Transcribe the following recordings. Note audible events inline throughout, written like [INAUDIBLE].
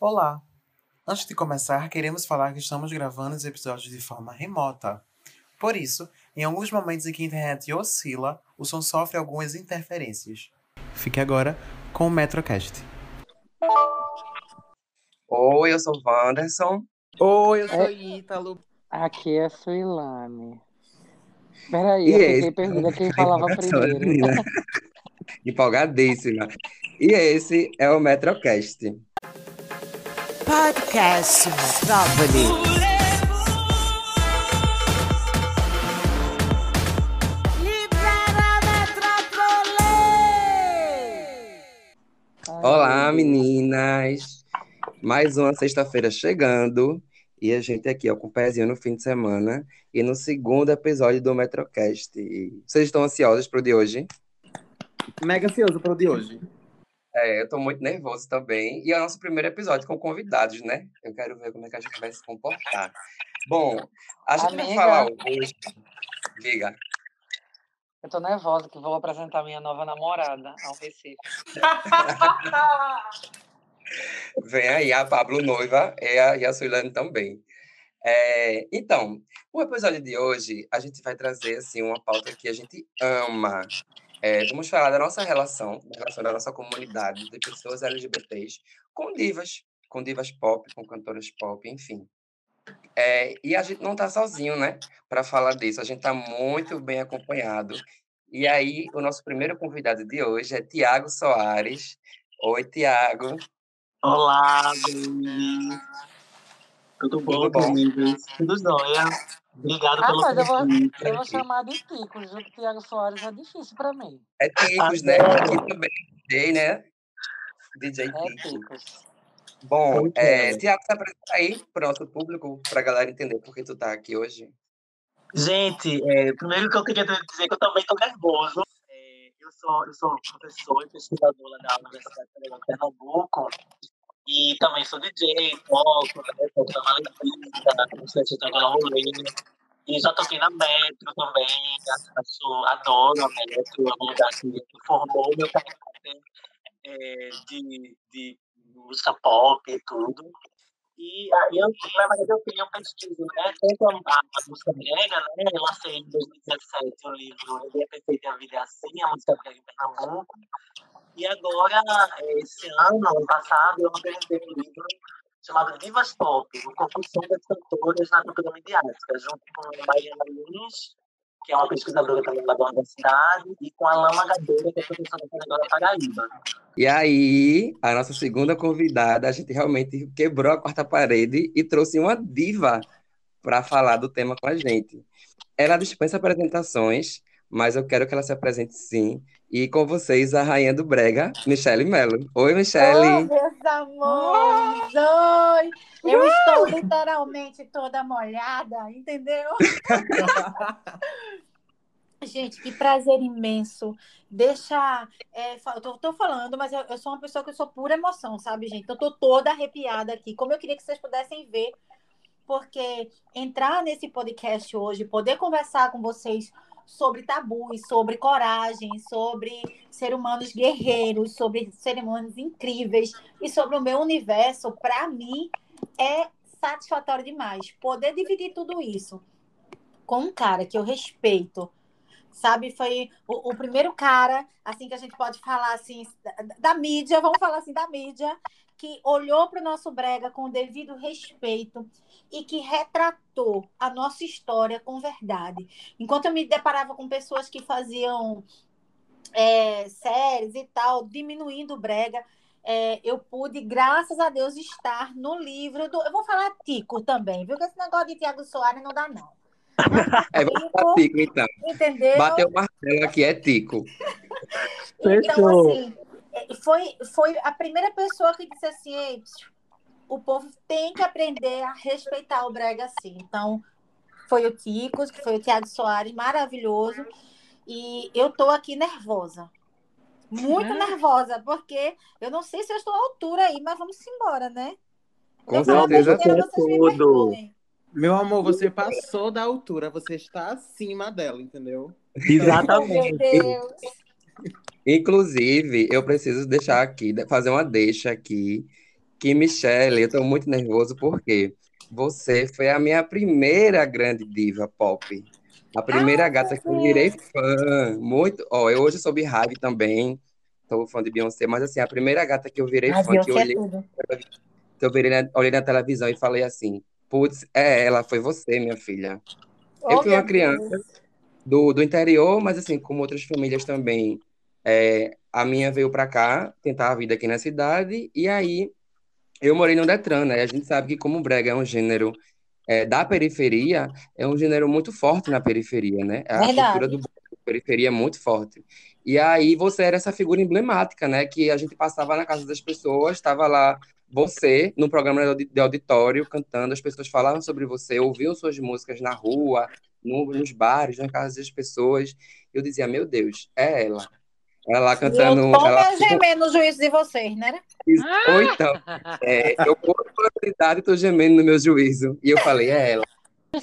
Olá! Antes de começar, queremos falar que estamos gravando os episódios de forma remota. Por isso, em alguns momentos em que a internet oscila, o som sofre algumas interferências. Fique agora com o Metrocast. Oi, eu sou o Wanderson. Oi, eu sou É. Ítalo. Aqui é a Suilane. Peraí, E eu esse? fiquei perdida quem falava primeiro. Menina. [LAUGHS] Empolgadíssima. E esse é o Metrocast. Podcast Metrópole. Olá, meninas! Mais uma sexta-feira chegando e a gente aqui ó, com o pezinho no fim de semana e no segundo episódio do Metrocast. Vocês estão ansiosos pro de hoje? Mega ansioso pro de hoje. É, eu tô muito nervoso também. E é o nosso primeiro episódio com convidados, né? Eu quero ver como é que a gente vai se comportar. Bom, a gente vai Amiga. falar hoje. Diga. Eu tô nervosa que vou apresentar minha nova namorada ao Recife. [LAUGHS] Vem aí a Pablo Noiva e a, e a Suilane também. É, então, o episódio de hoje, a gente vai trazer assim, uma pauta que a gente ama. É, vamos falar da nossa relação, da relação da nossa comunidade de pessoas LGBTs com divas, com divas pop, com cantoras pop, enfim. É, e a gente não está sozinho, né, para falar disso. A gente está muito bem acompanhado. E aí, o nosso primeiro convidado de hoje é Tiago Soares. Oi, Tiago. Olá, baby. Tudo bom, Tudo bom? Tudo jóia. Obrigado pelo Rapaz, eu vou, eu vou chamar de Tico, junto com o Thiago Soares é difícil pra mim. É Ticos, né? Aqui também DJ, né? DJ É Tico. Ticos. Bom, é, é. Tiago, se apresenta aí para o nosso público, para a galera entender por que tu tá aqui hoje. Gente, é, primeiro que eu queria dizer que eu também estou nervoso. É, eu, sou, eu sou professor e pesquisador lá da Universidade Federal de Pernambuco. E também sou DJ, toco, né? Toco na Malevita, no Sete da Rolê. E já toquei na Metro também. Adoro a Metro, é um lugar que formou meu caráter é, de, de música pop e tudo. E aí eu, na verdade, eu uma pesquisa, né? Tanto a, música brega, né? Eu lancei em 2017 o livro Ideia Perfeita e a Vida é Assim, a música brega em Pernambuco. E agora, eh, esse ano, ano passado, eu apresentei um livro chamado Divas Pop, o Compulsão das Cantoras na Cultura Midiática, junto com a Mariana Lins, que é uma pesquisadora também lá da universidade, e com a Lama Gadeira, que é professora da Federal da Paraíba. E aí, a nossa segunda convidada, a gente realmente quebrou a quarta parede e trouxe uma diva para falar do tema com a gente. Ela dispensa apresentações, mas eu quero que ela se apresente sim. E com vocês, a rainha do Brega, Michele Mello. Oi, Oh, Michele! meus amores! Oi! Eu estou literalmente toda molhada, entendeu? [LAUGHS] Gente, que prazer imenso. Deixa. é, eu tô, tô falando, mas eu, eu sou uma pessoa que eu sou pura emoção, sabe, gente? Eu tô toda arrepiada aqui. Como eu queria que vocês pudessem ver, porque entrar nesse podcast hoje, poder conversar com vocês sobre tabus, sobre coragem, sobre ser humanos guerreiros, sobre seres humanos incríveis e sobre o meu universo, para mim é satisfatório demais. Poder dividir tudo isso com um cara que eu respeito, sabe? Foi o, o primeiro cara, assim que a gente pode falar assim da, da mídia, vamos falar assim da mídia, que olhou para o nosso brega com o devido respeito e que retratou a nossa história com verdade. Enquanto eu me deparava com pessoas que faziam é, séries e tal, diminuindo o brega, é, eu pude, graças a Deus, estar no livro do. Eu vou falar Tico também, viu? Que esse negócio de Tiago Soares não dá, não. [LAUGHS] É, vamos pra Tico, então. Entendeu? Bateu o martelo aqui, é Tico. Então, Fechou. assim, foi, foi a primeira pessoa que disse assim: Ei, o povo tem que aprender a respeitar o brega assim. Então, foi o Ticos, que foi o Tiago Soares, maravilhoso. E eu tô aqui nervosa. Muito É? nervosa, porque eu não sei se eu estou à altura aí, mas vamos embora, né? Com certeza. me Tudo. perdoem. Meu amor, você passou da altura, você está acima dela, entendeu? Oh, meu Exatamente. Deus. Inclusive, eu preciso deixar aqui, fazer uma deixa aqui, que Michelle, eu tô muito nervoso porque você foi a minha primeira grande diva pop. A primeira Ai, gata que eu virei fã. Muito. Ó, eu hoje sou Beehive também. Sou fã de Beyoncé, mas assim, a primeira gata que eu virei fã, que eu Beyoncé é olhei, tudo. que eu virei na- olhei na televisão e falei assim: putz, é ela, foi você, minha filha. Eu Oh, fui uma meu criança Deus. do, do interior, mas assim, como outras famílias também, é, a minha veio pra cá, tentar a vida aqui na cidade, e aí eu morei no Detran, né? A gente sabe que como o brega é um gênero é, da periferia, é um gênero muito forte na periferia, né? A cultura Verdade. do brega na periferia é muito forte. E aí você era essa figura emblemática, né? Que a gente passava na casa das pessoas, estava lá você no programa de audi- de auditório cantando, as pessoas falavam sobre você, ouviam suas músicas na rua, no- nos bares, nas casas das pessoas. Eu dizia, meu Deus, é ela. Ela lá E eu cantando, tô ela me gemendo no juízo de vocês, né? ou então, é, eu por probabilidade estou gemendo no meu juízo. E eu falei, é ela.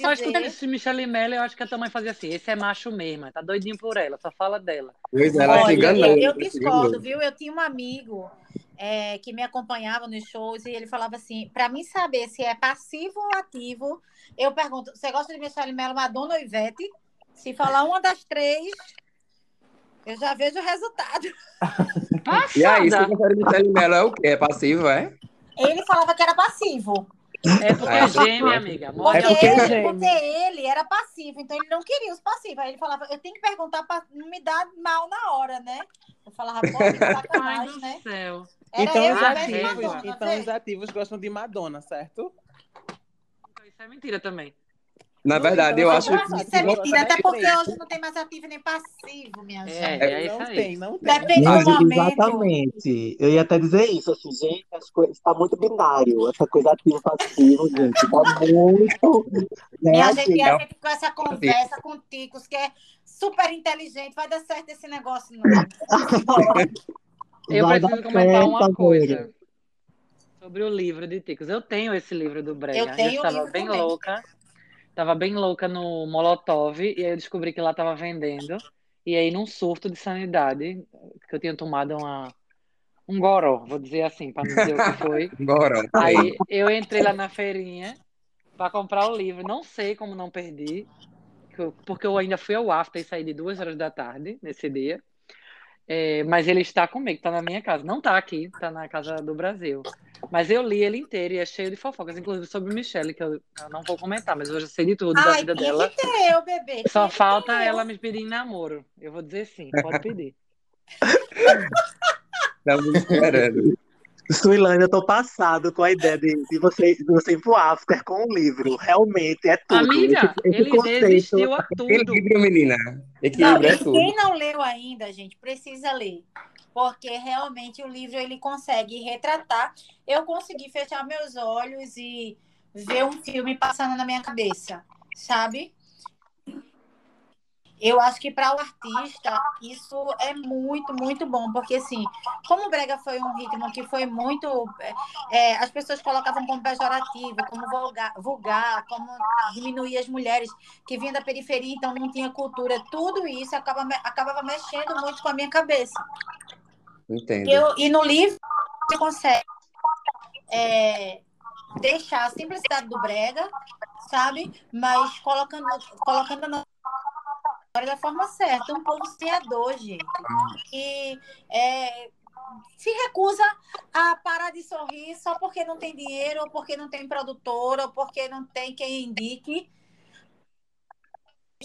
Só escutando esse Michelle Mello, eu acho que a tua mãe fazia assim: esse é macho mesmo, tá doidinho por ela, só fala dela. Pois é, ela Olha, enganou. eu, eu discordo, viu? Eu tinha um amigo é, que me acompanhava nos shows e ele falava assim: para mim saber se é passivo ou ativo, eu pergunto: você gosta de Michelle Mello, Madonna ou Ivete? Se falar uma das três, eu já vejo o resultado. [LAUGHS] E aí, você prefere Michelle Mello é o quê? É passivo, é? Ele falava que era passivo. É porque É. geme, amiga. Morre Porque, porque ele, porque ele era passivo, então ele não queria os passivos. Aí ele falava, eu tenho que perguntar para não me dar mal na hora, né? Eu falava, pô, que [LAUGHS] sacanagem, do né? céu. Era Então eu os Ah, ativos, Madonna, então os ativos gostam de Madonna, certo? Isso é mentira também. Na Não, verdade, eu acho Eu que. isso é mentira, até porque hoje não tem mais ativo nem passivo, minha É, gente. é isso não tem, não tem. Depende Mas, do momento. exatamente. Eu ia até dizer isso, assim, gente, as coisas está muito binário. Essa coisa ativo passivo, gente, tá muito, né, Minha gente, assim, a é gente com essa conversa com o Ticos, que é super inteligente, vai dar certo esse negócio, não. [LAUGHS] Eu vai preciso comentar uma coisa sobre o livro de Ticos. Eu tenho esse livro do Brega. Eu tenho o estava bem também. louca. Tava bem louca no Molotov e aí eu descobri que lá tava vendendo. E aí, num surto de sanidade, que eu tinha tomado uma, um goró, vou dizer assim, para não dizer o que foi. [LAUGHS] Bora. Aí eu entrei lá na feirinha para comprar o livro. Não sei como não perdi, porque eu ainda fui ao after e saí de duas horas da tarde nesse dia. É, mas ele está comigo, está na minha casa. Não está aqui, está na casa do Brasil. Mas eu li ele inteiro e é cheio de fofocas, inclusive sobre Michelle, que eu, eu não vou comentar, mas eu já sei de tudo da Ai, vida tinha dela. que eu, bebê. Só falta eu. ela me pedir em namoro. Eu vou dizer sim, pode pedir. [LAUGHS] Estamos esperando. Suilane, eu tô passado com a ideia de, de você, de você ir pro after com um livro. Realmente é tudo. Amiga, esse, esse ele conceito. resistiu a tudo. Equilíbrio, menina. Não, Equilíbrio é e tudo. quem não leu ainda, gente, precisa ler. Porque realmente o livro ele consegue retratar. Eu consegui fechar meus olhos e ver um filme passando na minha cabeça, sabe? Eu acho que para o artista isso é muito, muito bom, porque assim, como o brega foi um ritmo que foi muito, é, as pessoas colocavam como pejorativo, como vulgar, vulgar, como diminuir as mulheres que vinham da periferia, então não tinha cultura, tudo isso acaba, acabava mexendo muito com a minha cabeça. Entendo. Eu, e no livro você consegue é, deixar a simplicidade do brega, sabe? Mas colocando, colocando na da forma certa, um povo sonhador, gente, que é, se recusa a parar de sorrir só porque não tem dinheiro, ou porque não tem produtor, ou porque não tem quem indique.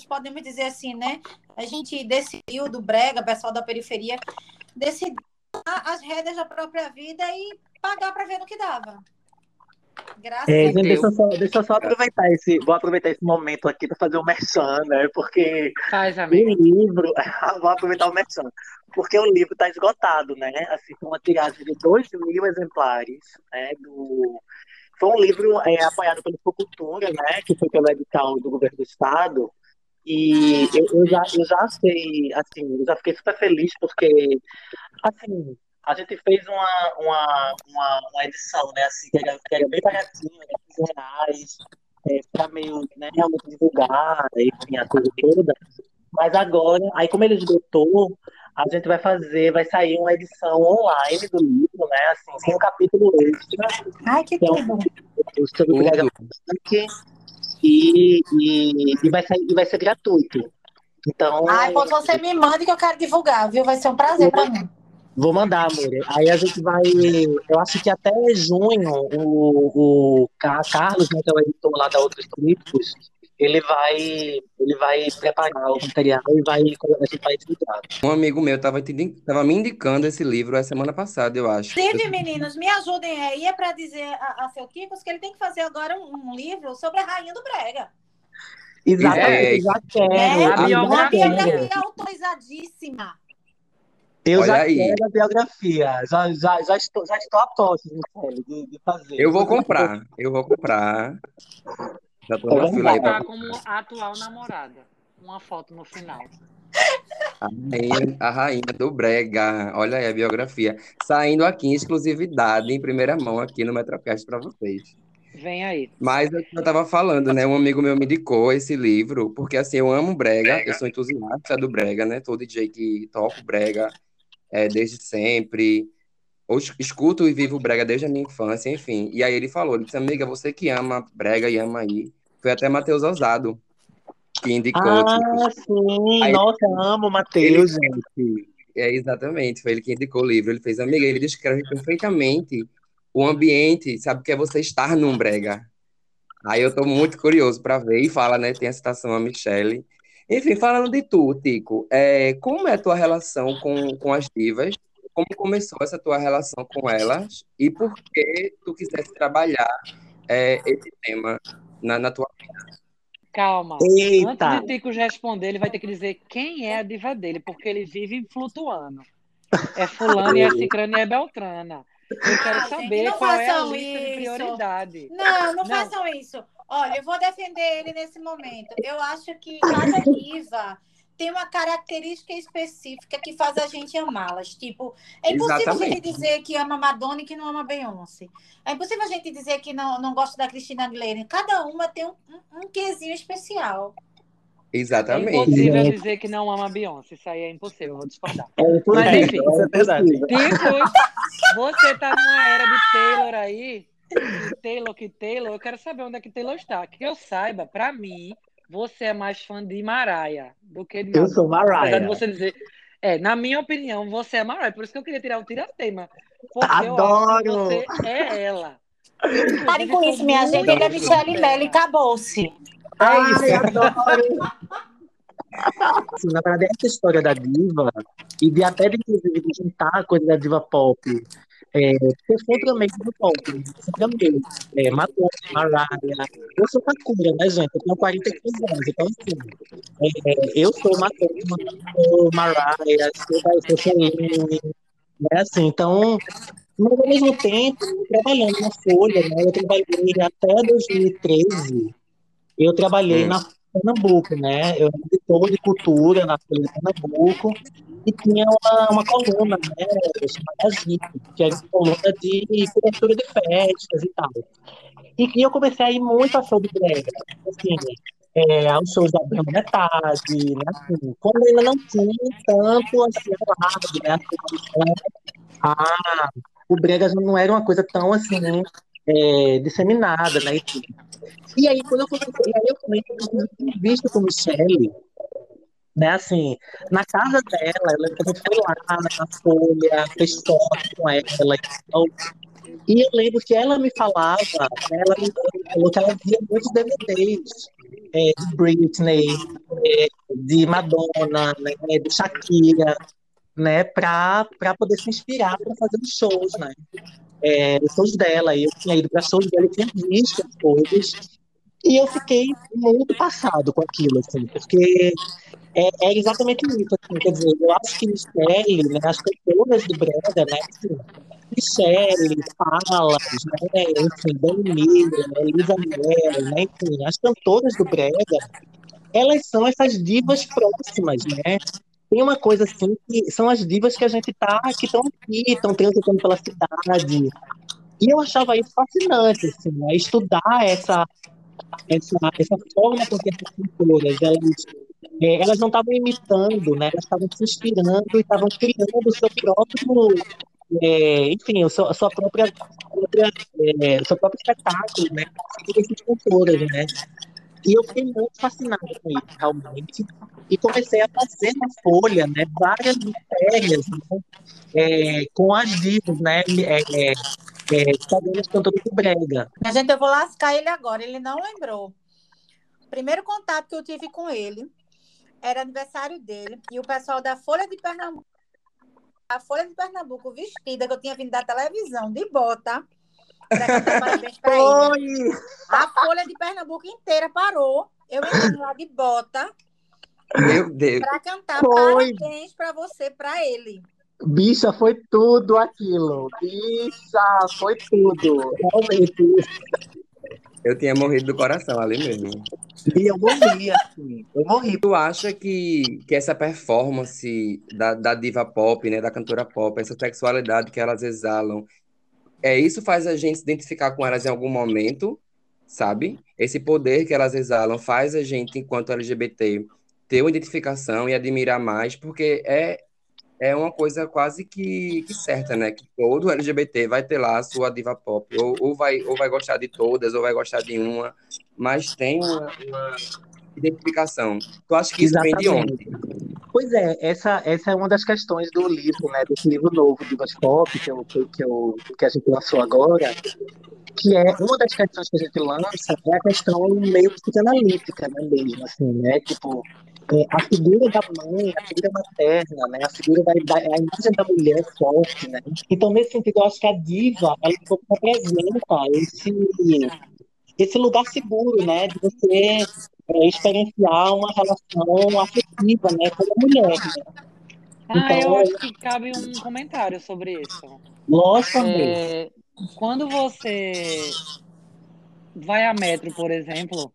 Podemos dizer assim, né? A gente decidiu do Brega, pessoal da periferia, decidiu as rédeas da própria vida e pagar para ver no que dava. Graças É, a Deus. deixa, eu só, deixa eu só aproveitar esse, vou aproveitar esse momento aqui para fazer o merchan, né? Porque Faz, o livro, [LAUGHS] vou aproveitar o merchan, porque o livro está esgotado, né? Assim, com uma tiragem de 2 mil exemplares, né? Do, foi um livro é, apoiado pela Cultura, né? Que foi pelo edital do governo do estado. E eu, eu já, eu já sei, assim, eu já fiquei super feliz porque, assim, a gente fez uma, uma, uma, uma edição, né, assim, que era, que era bem baratinha, né, 15 reais, é, pra meio, né, realmente divulgar, enfim, a coisa toda. Mas agora, aí como ele esgotou, a gente vai fazer, vai sair uma edição online do livro, né? Assim, sem um capítulo extra, Ai, que Então, tudo. o e, e, e vai sair, e vai ser gratuito. Então, Ai, pois você me mande que eu quero divulgar, viu? Vai ser um prazer pra mim. Vou mandar, amor. Aí a gente vai. Eu acho que até junho o, o Ca- Carlos, né, que é o editor lá da Outros Críticos, ele vai, ele vai preparar o material e vai, a gente vai divulgar. Um amigo meu estava tava me indicando esse livro a semana passada, eu acho. Inclusive, meninos, me ajudem aí é para dizer a, a seu Kikos que ele tem que fazer agora um, um livro sobre a Rainha do Brega. Exatamente, É. já quero. É, eu a já uma biografia. quero. biografia autorizadíssima. Eu Olha já aí. quero a biografia. Já, já, já, estou, já estou a Michele, de, de fazer. Eu vou comprar, eu vou comprar. Já tô na fila aí Tá pra como atual namorada. Uma foto no final. a rainha, a rainha do Brega. Olha aí a biografia. Saindo aqui em exclusividade, em primeira mão, aqui no Metrocast para vocês. Vem aí. Mas eu eu tava falando, né? Um amigo meu me indicou esse livro, porque assim, eu amo brega, eu sou entusiasta do brega, né? Todo DJ que toco brega é, desde sempre. Ou es- escuto e vivo brega desde a minha infância, enfim. E aí ele falou, ele disse, amiga, você que ama brega e ama aí. Foi até Matheus Ousado que indicou, tipo, Ah, sim. Aí- Nossa, amo o Matheus, gente. É, exatamente, foi ele que indicou o livro. Ele fez, amiga, ele descreve perfeitamente o ambiente, sabe, que é você estar num brega. Aí eu tô muito curioso para ver, e fala, né, tem a citação a Michelle. Enfim, falando de tu, Tico, é, como é a tua relação com, com as divas? Como começou essa tua relação com elas? E por que tu quisesse trabalhar é, esse tema na, na tua Calma. Eita. Antes de Ticos responder, ele vai ter que dizer quem é a diva dele, porque ele vive flutuando. É fulano, e é [LAUGHS] cicrano e é beltrana. Eu quero Ah, gente, saber não qual é a façam lista de isso. prioridade. Não, não, Não. façam isso. Olha, eu vou defender ele nesse momento. Eu acho que cada diva tem uma característica específica que faz a gente amá-las. Tipo, é impossível a Exatamente. gente dizer que ama Madonna e que não ama Beyoncé. É impossível a gente dizer que não, não gosta da Cristina Aguilera. Cada uma tem um, um, um quesinho especial. É Exatamente. impossível Gente. dizer que não ama Beyoncé. Isso aí é impossível, eu vou discordar. É Mas impossível, enfim. é verdade. Ticos, você tá numa era de Taylor aí. Que Taylor, que Taylor. Eu quero saber onde é que Taylor está. Que eu saiba, pra mim, você é mais fã de Mariah do que de Eu sou. Apesar de você dizer. É, na minha opinião, você é Mariah. Por isso que eu queria tirar o tiratema. Porque eu acho que Adoro. você é ela. [LAUGHS] Parem com isso, minha gente. Ele é Michelle. Mello e acabou-se. Ai, adoro. [LAUGHS] Assim, na verdade, essa história da diva, e de até de, de juntar a coisa da diva pop, é, pop, né? eu sempre amei. É, Madonna, Mariah. Eu sou Sakura, né, gente? Eu tenho 43 anos, então, assim, é, eu sou Madonna, sou Mariah, sou, Celine, né, assim, então. Mas ao mesmo tempo, trabalhando na Folha, né? Eu trabalhei até 2013, eu trabalhei Hum. na Pernambuco, né? Eu era editor de cultura na Folha de Pernambuco e tinha uma, uma coluna, né? Chamada GIP, que era coluna de cobertura de festas e tal. E, e eu comecei a ir muito a show de brega, assim, é, aos shows da Brama Metade, né? Assim, quando ainda não tinha tanto assim, alarde, né? Assim, ah, o brega não era uma coisa tão assim, é, disseminada, né? Enfim. E aí, quando eu comecei, e aí eu também tive entrevista com Michelle, né, assim, na casa dela, ela foi lá na Folha, fez foto com ela e tal. E eu lembro que ela me falava, ela me falou que ela via muitos DVDs é, de Britney, é, de Madonna, né, de Shakira, né, para poder se inspirar para fazer os shows, né? É, os shows dela, eu tinha ido para shows dela, eu tinha visto as coisas, e eu fiquei muito passado com aquilo, assim, porque é, é exatamente isso, assim, quer dizer, eu acho que Michelle, né, as cantoras do Brega, né, assim, Michelle, Palas, né, enfim, Dani Miller, Elisa Mel, né, enfim, as cantoras do Brega, elas são essas divas próximas, né, tem uma coisa assim que são as divas que a gente tá, que estão aqui, estão transitando pela cidade. E eu achava isso fascinante, assim, né? estudar essa, essa, essa forma com que essas cantoras elas é, elas não estavam imitando, né? Elas estavam se inspirando e estavam criando o seu próprio, é, enfim, o seu, a sua própria, própria é, o seu próprio espetáculo, né? Cantoras, né? E eu fiquei muito fascinada com isso, realmente. E comecei a fazer na Folha, né, várias matérias né, é, com as divas, né, é, é, do Brega. A gente, eu vou lascar ele agora, ele não lembrou. O primeiro contato que eu tive com ele era aniversário dele e o pessoal da Folha de Pernambuco, a Folha de Pernambuco vestida, que eu tinha vindo da televisão, de bota, para cantar parabéns pra ele. Oi! A Folha de Pernambuco inteira parou, eu entrei lá de bota, Meu Deus. para cantar Foi. parabéns para você, para ele. Bicha, foi tudo aquilo. Bicha, foi tudo. Realmente. Eu tinha morrido do coração ali mesmo. E eu morri, assim. Eu morri. Tu acha que, que essa performance da, da diva pop, né, da cantora pop, essa sexualidade que elas exalam, é isso faz a gente se identificar com elas em algum momento, sabe? Esse poder que elas exalam faz a gente, enquanto LGBT, ter uma identificação e admirar mais, porque é, é uma coisa quase que, que certa, né? Que todo LGBT vai ter lá a sua diva pop, ou, ou, vai, ou vai gostar de todas, ou vai gostar de uma, mas tem uma, uma identificação. Tu acha que isso vem de onde? Pois é, essa, essa é uma das questões do livro, né? Desse livro novo do Pop, que, eu, que, que, eu, que a gente lançou agora, que é uma das questões que a gente lança é a questão meio psicanalítica, né, mesmo, assim, né? Tipo, é, a figura da mãe, a figura materna, né? A figura da, da a imagem da mulher forte, né? Então, nesse sentido, eu acho que a diva, ela um pouco representa esse, esse lugar seguro, né? De você é, experienciar uma relação afetiva, né? Com a mulher, né? Ah, eu Então, acho que cabe um comentário sobre isso. logicamente, É, quando você vai a metro, por exemplo,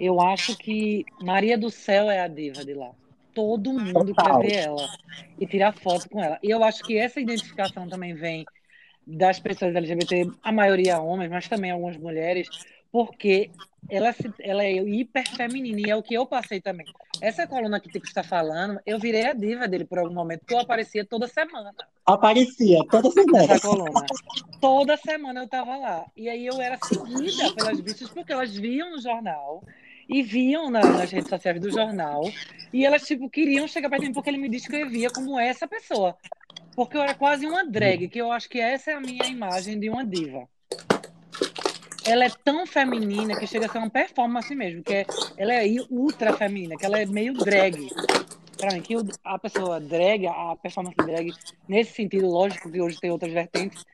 eu acho que Maria do Céu é a diva de lá. Todo mundo quer total. ver ela e tirar foto com ela. E eu acho que essa identificação também vem das pessoas LGBT, a maioria homens, mas também algumas mulheres, porque ela, se- ela é hiper feminina e é o que eu passei também. Essa coluna que o Tico está falando, eu virei a diva dele por algum momento, porque eu aparecia toda semana Aparecia toda semana. coluna. Toda semana eu tava lá. E aí eu era seguida pelas bichas, porque elas viam no jornal e viam na- nas redes sociais do jornal. E elas, tipo, queriam chegar perto de mim porque ele me descrevia como essa pessoa. Porque eu era quase uma drag, que eu acho que essa é a minha imagem de uma diva. Ela é tão feminina que chega a ser uma performance mesmo, que é, ela é ultra feminina, que ela é meio drag. Pra mim, que a pessoa drag, a performance drag, nesse sentido, lógico que hoje tem outras vertentes,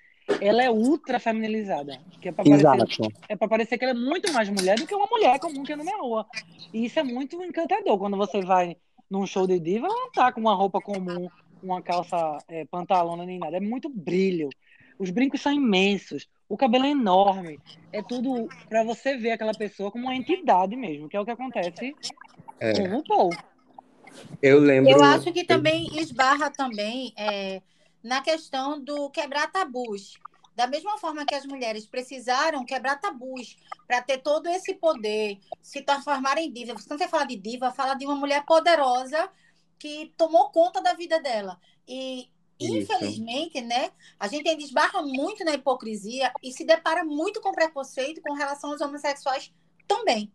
ela é ultra feminilizada. Que é pra parecer, Exato. é pra parecer que ela é muito mais mulher do que uma mulher comum que anda na rua. E isso é muito encantador. Quando você vai num show de diva, ela não tá com uma roupa comum, uma calça é, pantalona nem nada. É muito brilho. Os brincos são imensos. O cabelo é enorme. É tudo pra você ver aquela pessoa como uma entidade mesmo, que é o que acontece É, com o RuPaul. eu lembro. Eu acho que também esbarra também é, na questão do quebrar tabus. Da mesma forma que as mulheres precisaram quebrar tabus para ter todo esse poder, se transformarem em diva. Você fala de diva, fala de uma mulher poderosa que tomou conta da vida dela. E, Isso. infelizmente, né, a gente ainda esbarra muito na hipocrisia e se depara muito com preconceito com relação aos homossexuais também.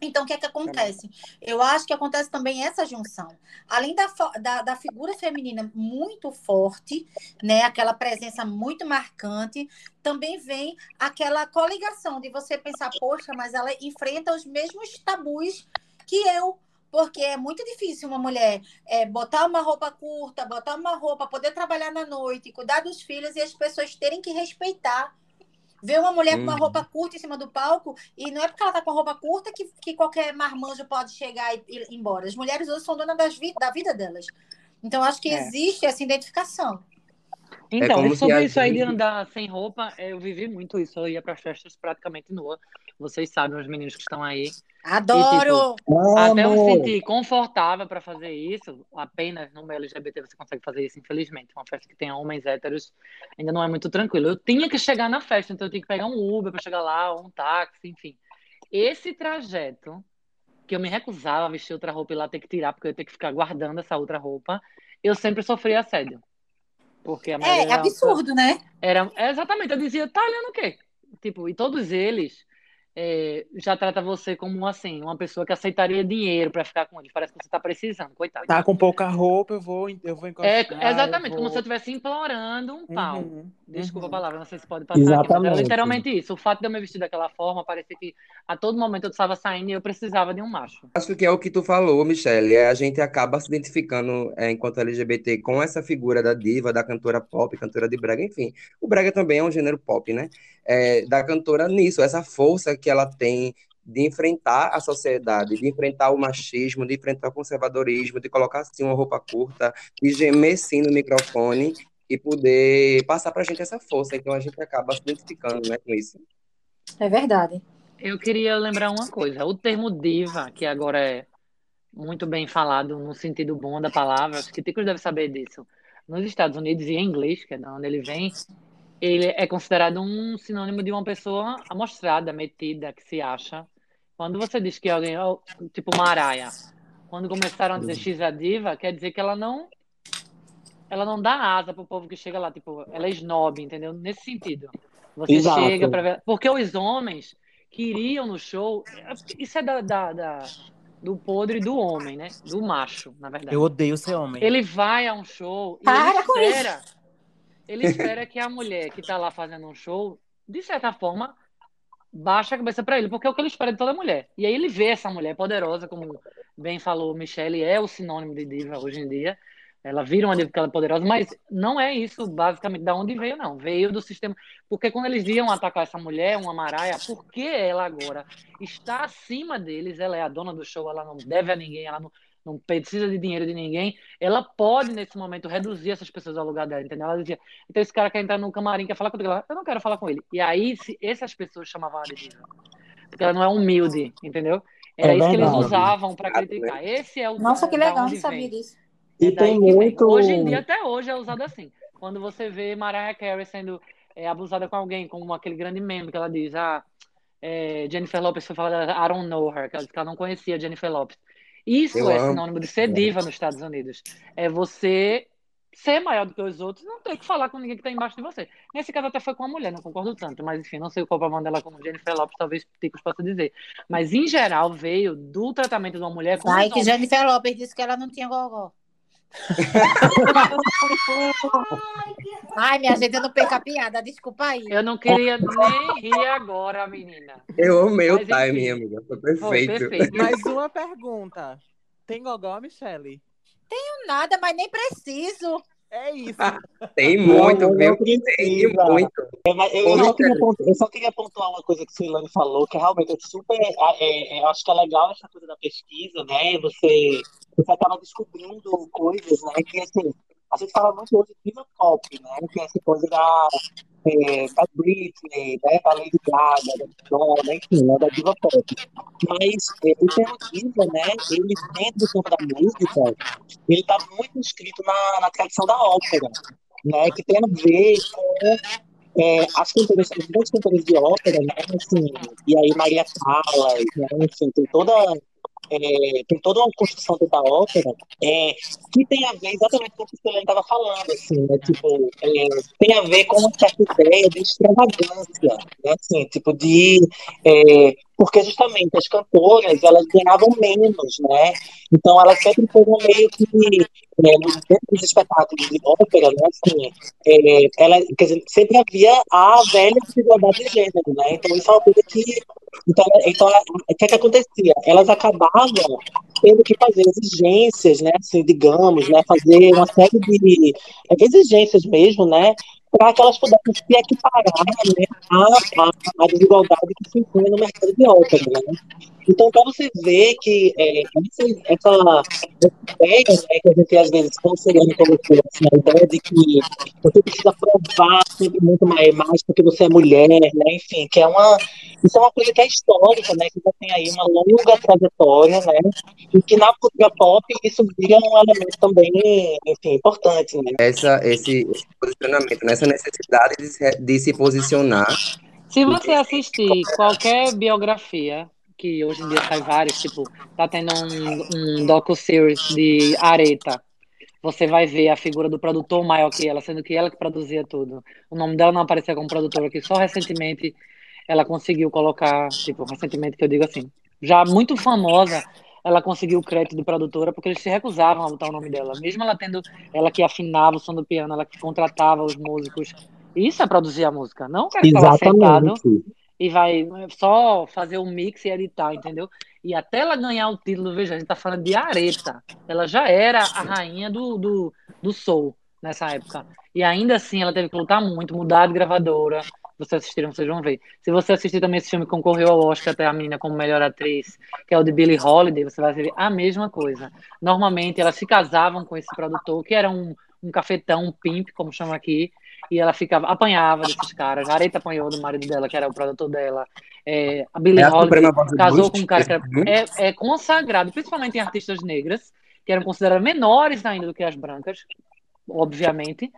Então, o que é que acontece? Eu acho que acontece também essa junção. Além da, da, da figura feminina muito forte, né, aquela presença muito marcante, também vem aquela coligação de você pensar, poxa, mas ela enfrenta os mesmos tabus que eu. Porque é muito difícil uma mulher é, botar uma roupa curta, botar uma roupa, poder trabalhar na noite, cuidar dos filhos e as pessoas terem que respeitar. Ver uma mulher com uma Uhum. roupa curta em cima do palco, e não é porque ela tá com a roupa curta que, que qualquer marmanjo pode chegar e ir embora. As mulheres hoje são donas das vi da vida delas. Então, acho que É. existe essa identificação. Então, como e se sobre isso aí de andar sem roupa, eu vivi muito isso. Eu ia para festas praticamente nua. Vocês sabem, os meninos que estão aí. Adoro! Até eu me sentir confortável para fazer isso, apenas no meio LGBT você consegue fazer isso, infelizmente. Uma festa que tenha homens héteros ainda não é muito tranquilo. Eu tinha que chegar na festa, então eu tinha que pegar um Uber para chegar lá, ou um táxi, enfim. Esse trajeto que eu me recusava a vestir outra roupa e lá ter que tirar, porque eu ia ter que ficar guardando essa outra roupa, eu sempre sofri assédio. Porque a É, era- absurdo, né? era, é, exatamente, eu dizia, tá olhando o quê? Tipo, e todos eles é, já tratam você como assim, uma pessoa que aceitaria dinheiro pra ficar com eles. Parece que você tá precisando, coitado. Tá com pouca roupa, eu vou, eu vou É, encostar. exatamente, eu como vou... se eu estivesse implorando um pau. Uhum, Desculpa uhum. a palavra, não sei se pode passar aqui, mas era Exatamente. literalmente isso. O fato de eu me vestir daquela forma, parecia que a todo momento eu estava saindo e eu precisava de um macho. Acho que é o que tu falou, Michelle. É, a gente acaba se identificando, é, enquanto LGBT, com essa figura da diva, da cantora pop, cantora de brega, enfim. O brega também é um gênero pop, né? É, da cantora nisso, essa força que ela tem de enfrentar a sociedade, de enfrentar o machismo, de enfrentar o conservadorismo, de colocar assim uma roupa curta, de gemer sim no microfone e poder passar pra gente essa força. Então a gente acaba se identificando, né, com isso. É verdade. Eu queria lembrar uma coisa. O termo diva, que agora é muito bem falado no sentido bom da palavra, acho que Ticos deve saber disso. Nos Estados Unidos e em inglês, que é de onde ele vem, ele é considerado um sinônimo de uma pessoa amostrada, metida, que se acha. Quando você diz que alguém, tipo Maraia, quando começaram a dizer X é diva, quer dizer que ela não ela não dá asa pro povo que chega lá, tipo, ela é snob, entendeu? Nesse sentido. Você Exato. chega para ver, porque os homens que iriam no show, isso é da, da, da- do podre do homem, né? Do macho, na verdade. Eu odeio ser homem. Ele vai a um show e Para ele com espera. Ele espera que a mulher que tá lá fazendo um show, de certa forma, baixe a cabeça pra ele, porque é o que ele espera de toda mulher. E aí ele vê essa mulher poderosa, como bem falou Michelle, é o sinônimo de diva hoje em dia. Ela vira uma diva é poderosa, mas não é isso basicamente da onde veio, não. Veio do sistema. Porque quando eles iam atacar essa mulher, uma Maraia, porque ela agora está acima deles, ela é a dona do show, ela não deve a ninguém, ela não, não precisa de dinheiro de ninguém, ela pode, nesse momento, reduzir essas pessoas ao lugar dela, entendeu? Ela dizia, então esse cara quer entrar no camarim, quer falar comigo, ela, eu não quero falar com ele. E aí, se, essas pessoas chamavam ela de diva. Porque ela não é humilde, entendeu? Era É isso que eles usavam para criticar. Esse é o Nossa, que legal, não sabia disso. E É tem muito. Hoje em dia, até hoje, é usado assim. Quando você vê Mariah Carey sendo é, abusada com alguém, como aquele grande meme que ela diz, ah, é, Jennifer Lopez foi falar I don't know her, que ela disse que ela não conhecia Jennifer Lopez. Isso Eu é amo. sinônimo de ser diva nos Estados Unidos. É você ser maior do que os outros e não ter que falar com ninguém que está embaixo de você. Nesse caso até foi com a mulher, não concordo tanto, mas enfim, não sei qual o problema dela com Jennifer Lopez, talvez Ticos possa dizer. Mas em geral veio do tratamento de uma mulher com Ai, que homens. Jennifer Lopez disse que ela não tinha gogó. Ai, minha gente, eu não perco a piada, desculpa aí. Eu não queria nem rir agora, menina. Eu amei o enfim. amiga. Foi Foi perfeito. Mais uma pergunta. Tem gogó, Michelle? Nada, mas nem preciso. É isso. [LAUGHS] Tem muito, não, viu? Tem muito. É, mas eu, só queria pontuar, eu só queria pontuar uma coisa que a Silane falou, que realmente é super. É, é, eu acho que é legal essa coisa da pesquisa, né? Você, você acaba descobrindo coisas, né? Que assim, a gente fala muito hoje de diva pop, né? Que é essa coisa da, é, da Britney, né? Da Lady Gaga, da Madonna, enfim, né? Da diva pop. Mas é, o termo diva, né? Ele dentro do campo da música, ele está muito inscrito na, na tradição da ópera, né? Que tem a ver com é, as cantoras, as grandes cantoras de ópera, né? Assim, e aí Maria Callas, né? Enfim, tem toda é, tem toda uma construção da ópera é, que tem a ver exatamente com o que o Celene estava falando, assim, né? Tipo, é, tem a ver com uma certa ideia de extravagância, né? Assim, tipo de é, porque justamente as cantoras elas ganhavam menos, né? Então elas sempre foram meio que é, dentro dos espetáculos de ópera, né? Assim, é, ela, quer dizer, sempre havia a velha desigualdade de gênero, né? Então isso é uma coisa que então, então o que é que acontecia? Elas acabavam tendo que fazer exigências, né? Assim, digamos, né? Fazer uma série de exigências mesmo, né? Para que elas pudessem se equiparar né, à, à, desigualdade que se impunha no mercado de ópera, né? Então, para você ver que é, essa, essa, ideia né, que a gente às vezes, como Seriane colocou, assim, a ideia de que você precisa provar sempre muito mais, mais porque você é mulher, né? Enfim, que é uma, isso é uma coisa que é histórica, né? Que já tem aí uma longa trajetória, né? E que na cultura pop isso vira um elemento também, enfim, importante, né? Essa, esse, esse posicionamento, né? Essa necessidade de se, de se posicionar. Se você assistir qualquer biografia que hoje em dia sai vários, tipo, tá tendo um, um docu-series de Areta. Você vai ver a figura do produtor maior que ela, sendo que ela que produzia tudo. O nome dela não aparecia como produtora, que só recentemente ela conseguiu colocar, tipo, recentemente que eu digo assim, já muito famosa, ela conseguiu o crédito de produtora porque eles se recusavam a botar o nome dela. Mesmo ela tendo, ela que afinava o som do piano, ela que contratava os músicos. Isso é produzir a música, não o cara que tava sentado e vai só fazer o mix e editar, entendeu? E até ela ganhar o título, veja, a gente tá falando de Areta. Ela já era a rainha do, do, do soul nessa época. E ainda assim ela teve que lutar muito, mudar de gravadora. Se vocês assistiram, vocês vão ver. Se você assistir também esse filme que concorreu ao Oscar até a menina como melhor atriz, que é o de Billie Holiday, você vai ver a mesma coisa. Normalmente elas se casavam com esse produtor, que era um, um cafetão, um pimp, como chama aqui, e ela ficava, apanhava desses caras. A Areta apanhou do marido dela, que era o produtor dela. É, a Billie É Holiday casou com um cara que era, é, é consagrado, principalmente em artistas negras, que eram consideradas menores ainda do que as brancas, obviamente,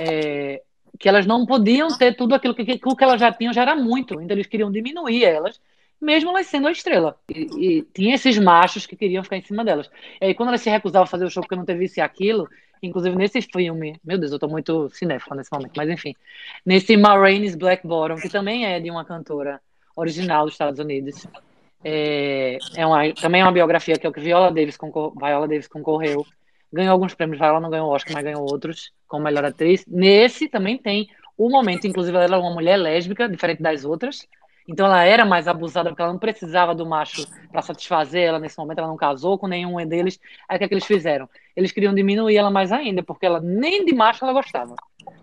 é, que elas não podiam ter tudo aquilo que, que o que elas já tinham já era muito, então eles queriam diminuir elas, mesmo elas sendo a estrela. E, e tinha esses machos que queriam ficar em cima delas. E aí, quando elas se recusavam a fazer o show porque não teve isso e aquilo, inclusive nesse filme, meu Deus, eu tô muito cinéfila nesse momento, mas enfim, nesse Ma Black Bottom, que também é de uma cantora original dos Estados Unidos. É, é uma, também é uma biografia que é o que Viola Davis, concor Viola Davis concorreu. Ganhou alguns prêmios, Viola não ganhou o Oscar, mas ganhou outros como melhor atriz. Nesse também tem o momento, inclusive ela é uma mulher lésbica, diferente das outras. Então ela era mais abusada porque ela não precisava do macho para satisfazer ela nesse momento, ela não casou com nenhum deles. Aí o que, é que eles fizeram? Eles queriam diminuir ela mais ainda, porque ela nem de macho ela gostava.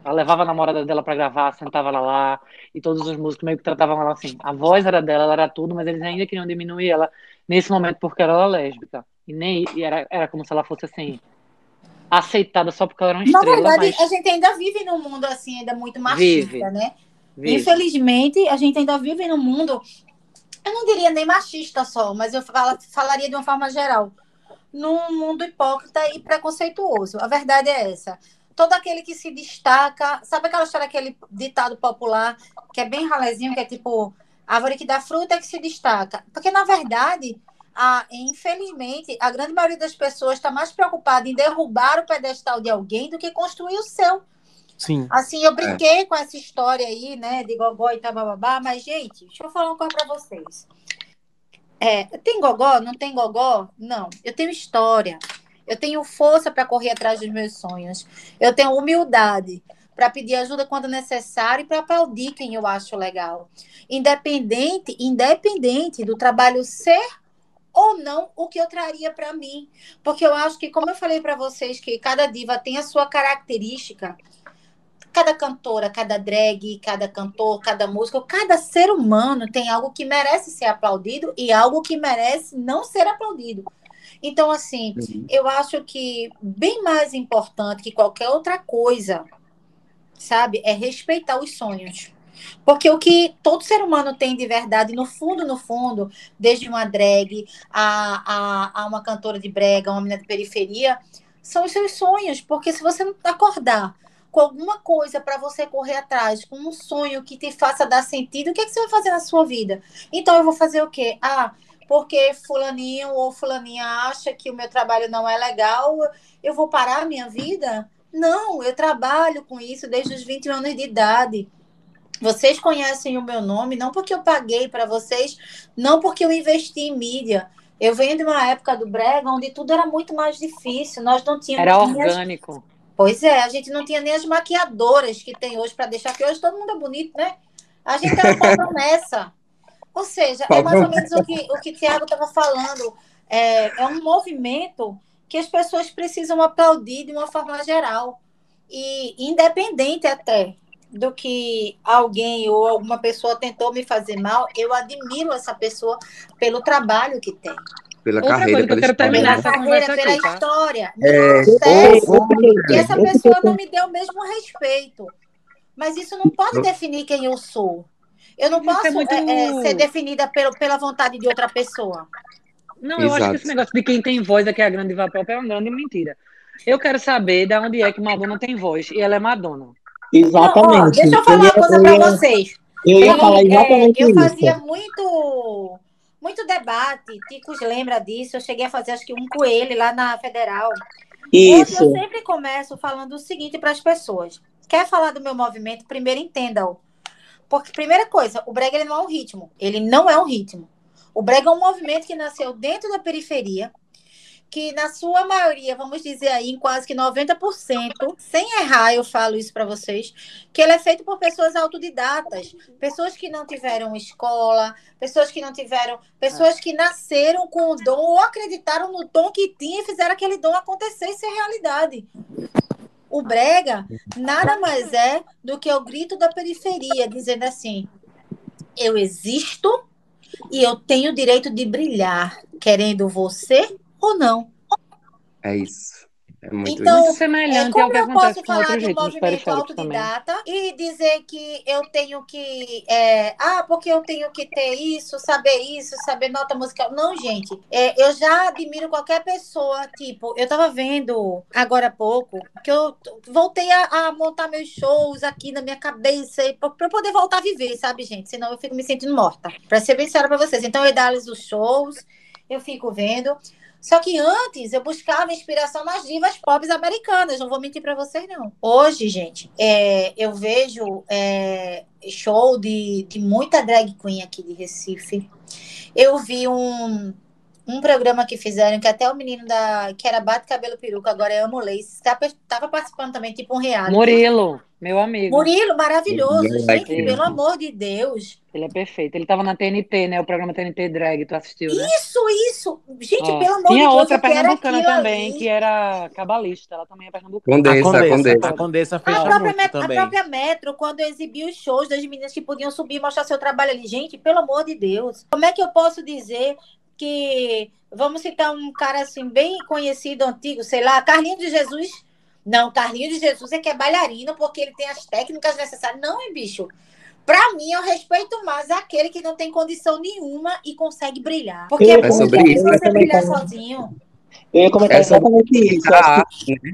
Ela levava a namorada dela para gravar, sentava ela lá, e todos os músicos meio que tratavam ela assim. A voz era dela, ela era tudo, mas eles ainda queriam diminuir ela nesse momento porque ela era lésbica. E nem e era, era como se ela fosse assim, aceitada só porque ela era uma Na estrela, verdade, mas a gente ainda vive num mundo assim, ainda muito machista, Vive. né? vive. Infelizmente, a gente ainda vive num mundo, eu não diria nem machista só, mas eu fala- falaria de uma forma geral, num mundo hipócrita e preconceituoso. A verdade é essa. Todo aquele que se destaca, sabe aquela história, aquele ditado popular que é bem ralezinho, que é tipo, árvore que dá fruta é que se destaca. Porque, na verdade, a, infelizmente, a grande maioria das pessoas está mais preocupada em derrubar o pedestal de alguém do que construir o seu. Sim. Assim, eu brinquei com essa história aí, né, de gogó e tal, bababá, mas, gente, deixa eu falar uma coisa pra vocês. É, tem gogó? Não tem gogó? Não. Eu tenho história. Eu tenho força para correr atrás dos meus sonhos. Eu tenho humildade para pedir ajuda quando necessário e para aplaudir quem eu acho legal. Independente, independente do trabalho ser ou não o que eu traria para mim. Porque eu acho que, como eu falei para vocês, que cada diva tem a sua característica, cada cantora, cada drag, cada cantor, cada músico, cada ser humano tem algo que merece ser aplaudido e algo que merece não ser aplaudido. Então, assim, eu acho que bem mais importante que qualquer outra coisa, sabe, é respeitar os sonhos. Porque o que todo ser humano tem de verdade, no fundo, no fundo, desde uma drag a, a, a uma cantora de brega, uma menina de periferia, são os seus sonhos. Porque se você não acordar com alguma coisa para você correr atrás, com um sonho que te faça dar sentido, o que, é que você vai fazer na sua vida? Então eu vou fazer o quê? Ah, porque fulaninho ou fulaninha acha que o meu trabalho não é legal, eu vou parar a minha vida? Não, eu trabalho com isso desde os 20 anos de idade. Vocês conhecem o meu nome, não porque eu paguei para vocês, não porque eu investi em mídia. Eu venho de uma época do Brega onde tudo era muito mais difícil. Nós não tínhamos Era nem as- orgânico. Pois é, a gente não tinha nem as maquiadoras que tem hoje para deixar, que hoje todo mundo é bonito, né? A gente era uma promessa. Ou seja, é mais ou menos o que o que Tiago estava falando. É, é um movimento que as pessoas precisam aplaudir de uma forma geral. E independente até do que alguém ou alguma pessoa tentou me fazer mal, eu admiro essa pessoa pelo trabalho que tem. Pela Outra carreira, coisa que eu quero terminar história. Pela essa carreira, pela aqui, tá? história. É, coisa, essa pessoa não me deu o mesmo respeito. Mas isso não pode definir quem eu sou. Eu não Isso é posso muito- é, é, ser definida pelo, pela vontade de outra pessoa. Não, eu acho que esse negócio de quem tem voz é que é a grande diva pop é uma grande mentira. Eu quero saber de onde é que Madonna tem voz. E ela é Madonna. Exatamente. Não, ó, deixa eu falar uma ia- coisa eu para vocês. Eu ia Eu, falar é, exatamente eu isso. fazia muito, muito debate. Ticos lembra disso. Eu cheguei a fazer acho que um com ele lá na Federal. Isso. eu sempre começo falando o seguinte para as pessoas. Quer falar do meu movimento? Primeiro entenda-o. Porque, primeira coisa, o brega ele não é um ritmo. Ele não é um ritmo. O brega é um movimento que nasceu dentro da periferia, que na sua maioria, vamos dizer aí, em quase que 90%, sem errar, eu falo isso para vocês, que ele é feito por pessoas autodidatas, pessoas que não tiveram escola, pessoas que não tiveram, pessoas que nasceram com o dom ou acreditaram no dom que tinha e fizeram aquele dom acontecer e ser realidade. O brega nada mais é do que o grito da periferia, dizendo assim: eu existo e eu tenho o direito de brilhar, querendo você ou não. É isso. É muito Então, isso. Muito semelhante É, ao como que eu posso falar de movimento periféricos também. autodidata e dizer que eu tenho que. é, ah, porque eu tenho que ter isso, saber isso, saber nota musical. Não, gente. é, eu já admiro qualquer pessoa. Tipo, eu tava vendo agora há pouco que eu voltei a, a montar meus shows aqui na minha cabeça e pra, pra eu poder voltar a viver, sabe, gente? Senão eu fico me sentindo morta. Pra ser bem sincera pra vocês. Então eu idealizo os shows, eu fico vendo. Só que antes eu buscava inspiração nas divas pop americanas, não vou mentir pra vocês, não. Hoje, gente, é, eu vejo é, show de, de muita drag queen aqui de Recife. Eu vi um, um programa que fizeram que até o menino da que era Bate Cabelo Peruca, agora é Amo Lace, estava participando também, tipo um reality. Murilo, meu amigo. Murilo, maravilhoso. Murilo, Gente, é pelo amor de Deus. Ele é perfeito. Ele tava na TNT, né? O programa TNT Drag, tu assistiu, né? Isso, isso. Gente, É. pelo amor Tinha de Deus, outra eu quero pernambucana também, ali. que era cabalista. Ela também é pernambucana. A Condessa, Condessa, Condessa. a Condessa A fecha própria, muito a própria Metro, quando exibiu os shows das meninas que podiam subir e mostrar seu trabalho ali. Gente, pelo amor de Deus. Como é que eu posso dizer que. Vamos citar um cara assim, bem conhecido, antigo, sei lá, Carlinhos de Jesus. Não, Carlinhos de Jesus é que é bailarino porque ele tem as técnicas necessárias. Não, é bicho. Pra mim, eu respeito mais aquele que não tem condição nenhuma e consegue brilhar. Porque Eu é comentar difícil isso, você brilhar também. sozinho. Eu ia comentar É sobre exatamente isso. Eu a arte, né?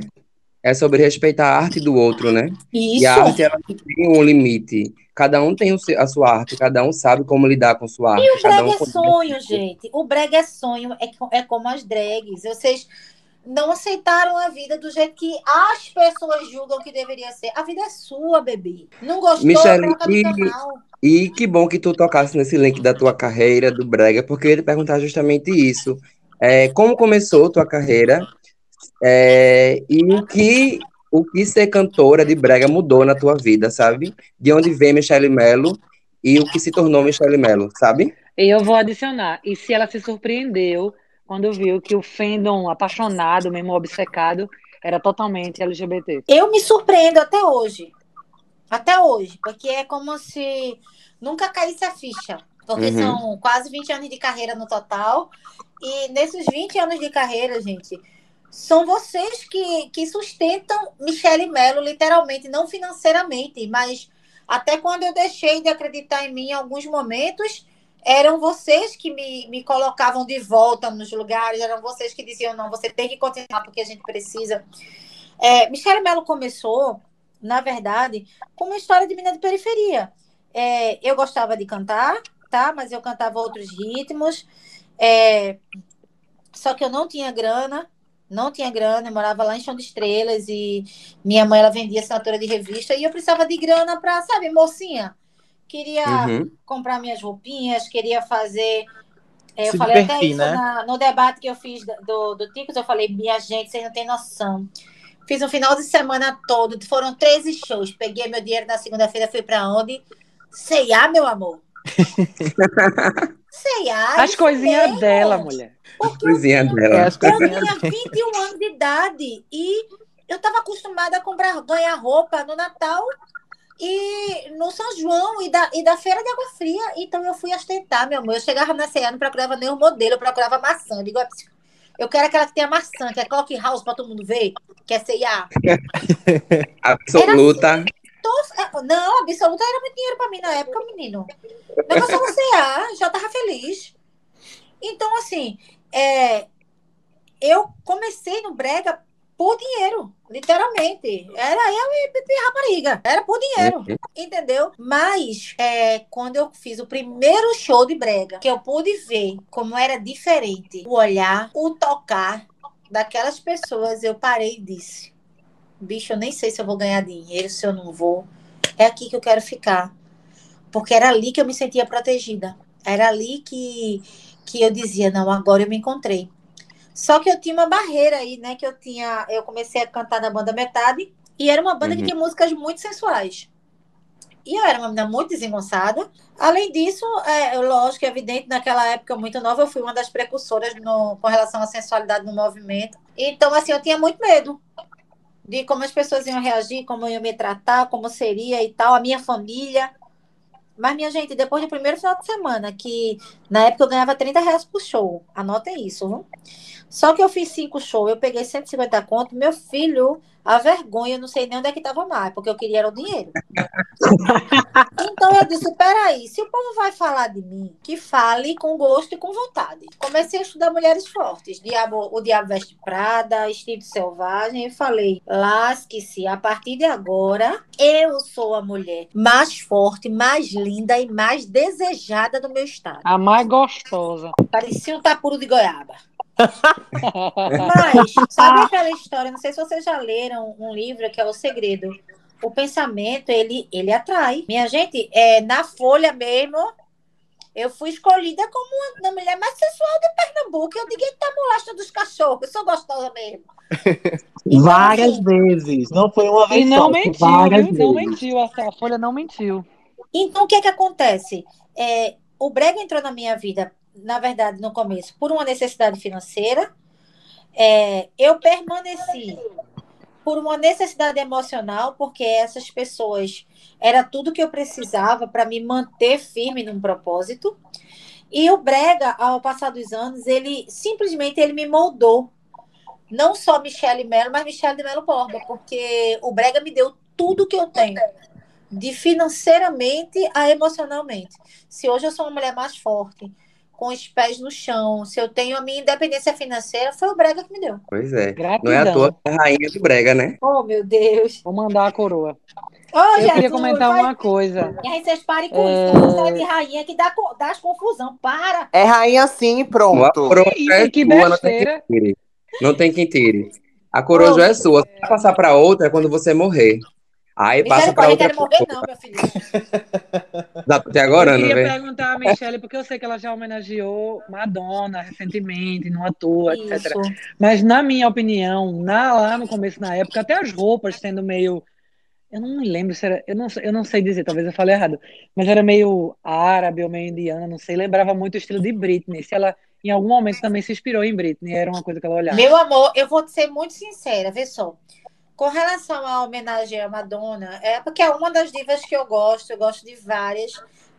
É sobre respeitar a arte do outro, né? E Isso. a arte, ela não tem um limite. Cada um tem o a sua arte, cada um sabe como lidar com sua arte. O cada brega um é sonho, gente. O brega é sonho, é, é como as drags. Vocês não aceitaram a vida do jeito que as pessoas julgam que deveria ser. A vida é sua, bebê. Não gostou, Michele, troca de e- canal. E que bom que tu tocasse nesse link da tua carreira, do Brega, porque eu ia te perguntar justamente isso. É, como começou tua carreira é, e o que, o que ser cantora de Brega mudou na tua vida, sabe? De onde vem Michele Mello e o que se tornou Michele Mello, sabe? Eu vou adicionar. E se ela se surpreendeu quando viu que o fandom apaixonado, mesmo obcecado, era totalmente LGBT. Eu me surpreendo até hoje. Até hoje. Porque é como se nunca caísse a ficha. Porque Uhum. são quase 20 anos de carreira no total. E nesses 20 anos de carreira, gente, são vocês que, que sustentam Michele Mello, literalmente, não financeiramente, mas até quando eu deixei de acreditar em mim em alguns momentos, eram vocês que me, me colocavam de volta nos lugares, eram vocês que diziam, não, você tem que continuar porque a gente precisa. É, Michele Mello começou, na verdade, com uma história de menina de periferia. É, eu gostava de cantar, tá? Mas eu cantava outros ritmos. É, só que eu não tinha grana, não tinha grana, eu morava lá em Chão de Estrelas e minha mãe ela vendia assinatura de revista e eu precisava de grana para, sabe, mocinha, queria Uhum. comprar minhas roupinhas, queria fazer. é, eu falei até divertir, isso né? na- no debate que eu fiz do, do Ticos, eu falei, minha gente, vocês não têm noção. Fiz um final de semana todo, foram 13 shows. Peguei meu dinheiro na segunda-feira, fui para onde? Ceia, meu amor. [LAUGHS] Ceia. As coisinhas dela, mulher. Coisinha dela. É, as Eu coisinhas tinha 21 anos de idade e eu estava acostumada a comprar, ganhar roupa no Natal e no São João e da, e da feira de água fria. Então eu fui ostentar, meu amor. Eu chegava na Ceia, não procurava nenhum modelo, eu procurava maçã. Eu digo, "Ah, eu quero aquela que tem a maçã, que é Clock House para todo mundo ver, que é Ceia. [LAUGHS] Absoluta. É, Não, absoluta era muito dinheiro para mim na época, menino. Negócio era CA, já tava feliz. Então, assim, é, eu comecei no Brega por dinheiro, literalmente. Era eu e Rapariga. Era por dinheiro, Uhum. entendeu? Mas é, quando eu fiz o primeiro show de brega, que eu pude ver como era diferente o olhar, o tocar daquelas pessoas, eu parei e disse: bicho, eu nem sei se eu vou ganhar dinheiro, se eu não vou. É aqui que eu quero ficar. Porque era ali que eu me sentia protegida. Era ali que, que eu dizia, não, agora eu me encontrei. Só que eu tinha uma barreira aí, né? Que eu tinha. Eu comecei a cantar na banda Metade. E era uma banda que Uhum. tinha músicas muito sensuais. E eu era uma menina muito desengonçada. Além disso, é, lógico, é evidente, naquela época muito nova, eu fui uma das precursoras no- com relação à sensualidade no movimento. Então, assim, eu tinha muito medo de como as pessoas iam reagir, como iam me tratar, como seria e tal, a minha família. Mas, minha gente, depois do primeiro final de semana, que na época eu ganhava 30 reais por show, anotem isso, viu? Só que eu fiz cinco shows, eu peguei 150 conto, meu filho, a vergonha, não sei nem onde é que estava mais, porque eu queria era o dinheiro. [LAUGHS] Então eu disse, peraí, se o povo vai falar de mim, que fale com gosto e com vontade. Comecei a estudar mulheres fortes, Diabo, o Diabo Veste Prada, Instinto Selvagem, e falei, lasque-se, a partir de agora, eu sou a mulher mais forte, mais linda e mais desejada do meu estado. A mais gostosa. Parecia um tapuro de goiaba. Mas, sabe [LAUGHS] aquela história? Não sei se vocês já leram um livro que é O Segredo. O pensamento, ele, ele atrai. Minha gente, é, na Folha mesmo, eu fui escolhida como uma mulher mais sensual de Pernambuco. Eu digo, eita molasta dos cachorros, eu sou gostosa mesmo. Então, [LAUGHS] Várias assim, vezes. Não foi uma vez E não só, mentiu, várias viu? Não vezes. mentiu. A, a Folha não mentiu. Então, o que é que acontece? É, o Brega entrou na minha vida, na verdade, no começo, por uma necessidade financeira. É, eu permaneci por uma necessidade emocional, porque essas pessoas era tudo que eu precisava para me manter firme num propósito. E o Brega, ao passar dos anos, ele simplesmente ele me moldou. Não só Michele Mello, mas Michele de Mello Borba, porque o Brega me deu tudo que eu tenho de financeiramente a emocionalmente. Se hoje eu sou uma mulher mais forte, com os pés no chão, se eu tenho a minha independência financeira, foi o Brega que me deu. Pois é. Gratidão. Não é à toa é a rainha do brega, né? Oh, meu Deus. Vou mandar a coroa. Ô, Eu queria Jesus, comentar vai- uma coisa. E aí vocês parem com É. isso, essa história de rainha que dá, dá as confusão. Para! É rainha sim, pronto. já é que sua, não tem besteira. quem tire. Não tem quem tire. A coroa já é sua. Se você passar pra outra é quando você morrer. Aí passa pra Misericórdia, outra quero morrer, não, meu filho. [LAUGHS] Até agora, eu não queria vê? perguntar a Michelle, porque eu sei que ela já homenageou Madonna recentemente, no ator, etc. Mas, na minha opinião, na- lá no começo, na época, até as roupas sendo meio. Eu não me lembro se era. Eu não, sei- eu não sei dizer, talvez eu falei errado. Mas era meio árabe ou meio indiana, não sei. Lembrava muito o estilo de Britney. Se ela, em algum momento, também se inspirou em Britney, era uma coisa que ela olhava. Meu amor, eu vou te ser muito sincera, vê só. Com relação à homenagem à Madonna, é porque é uma das divas que eu gosto, eu gosto de várias.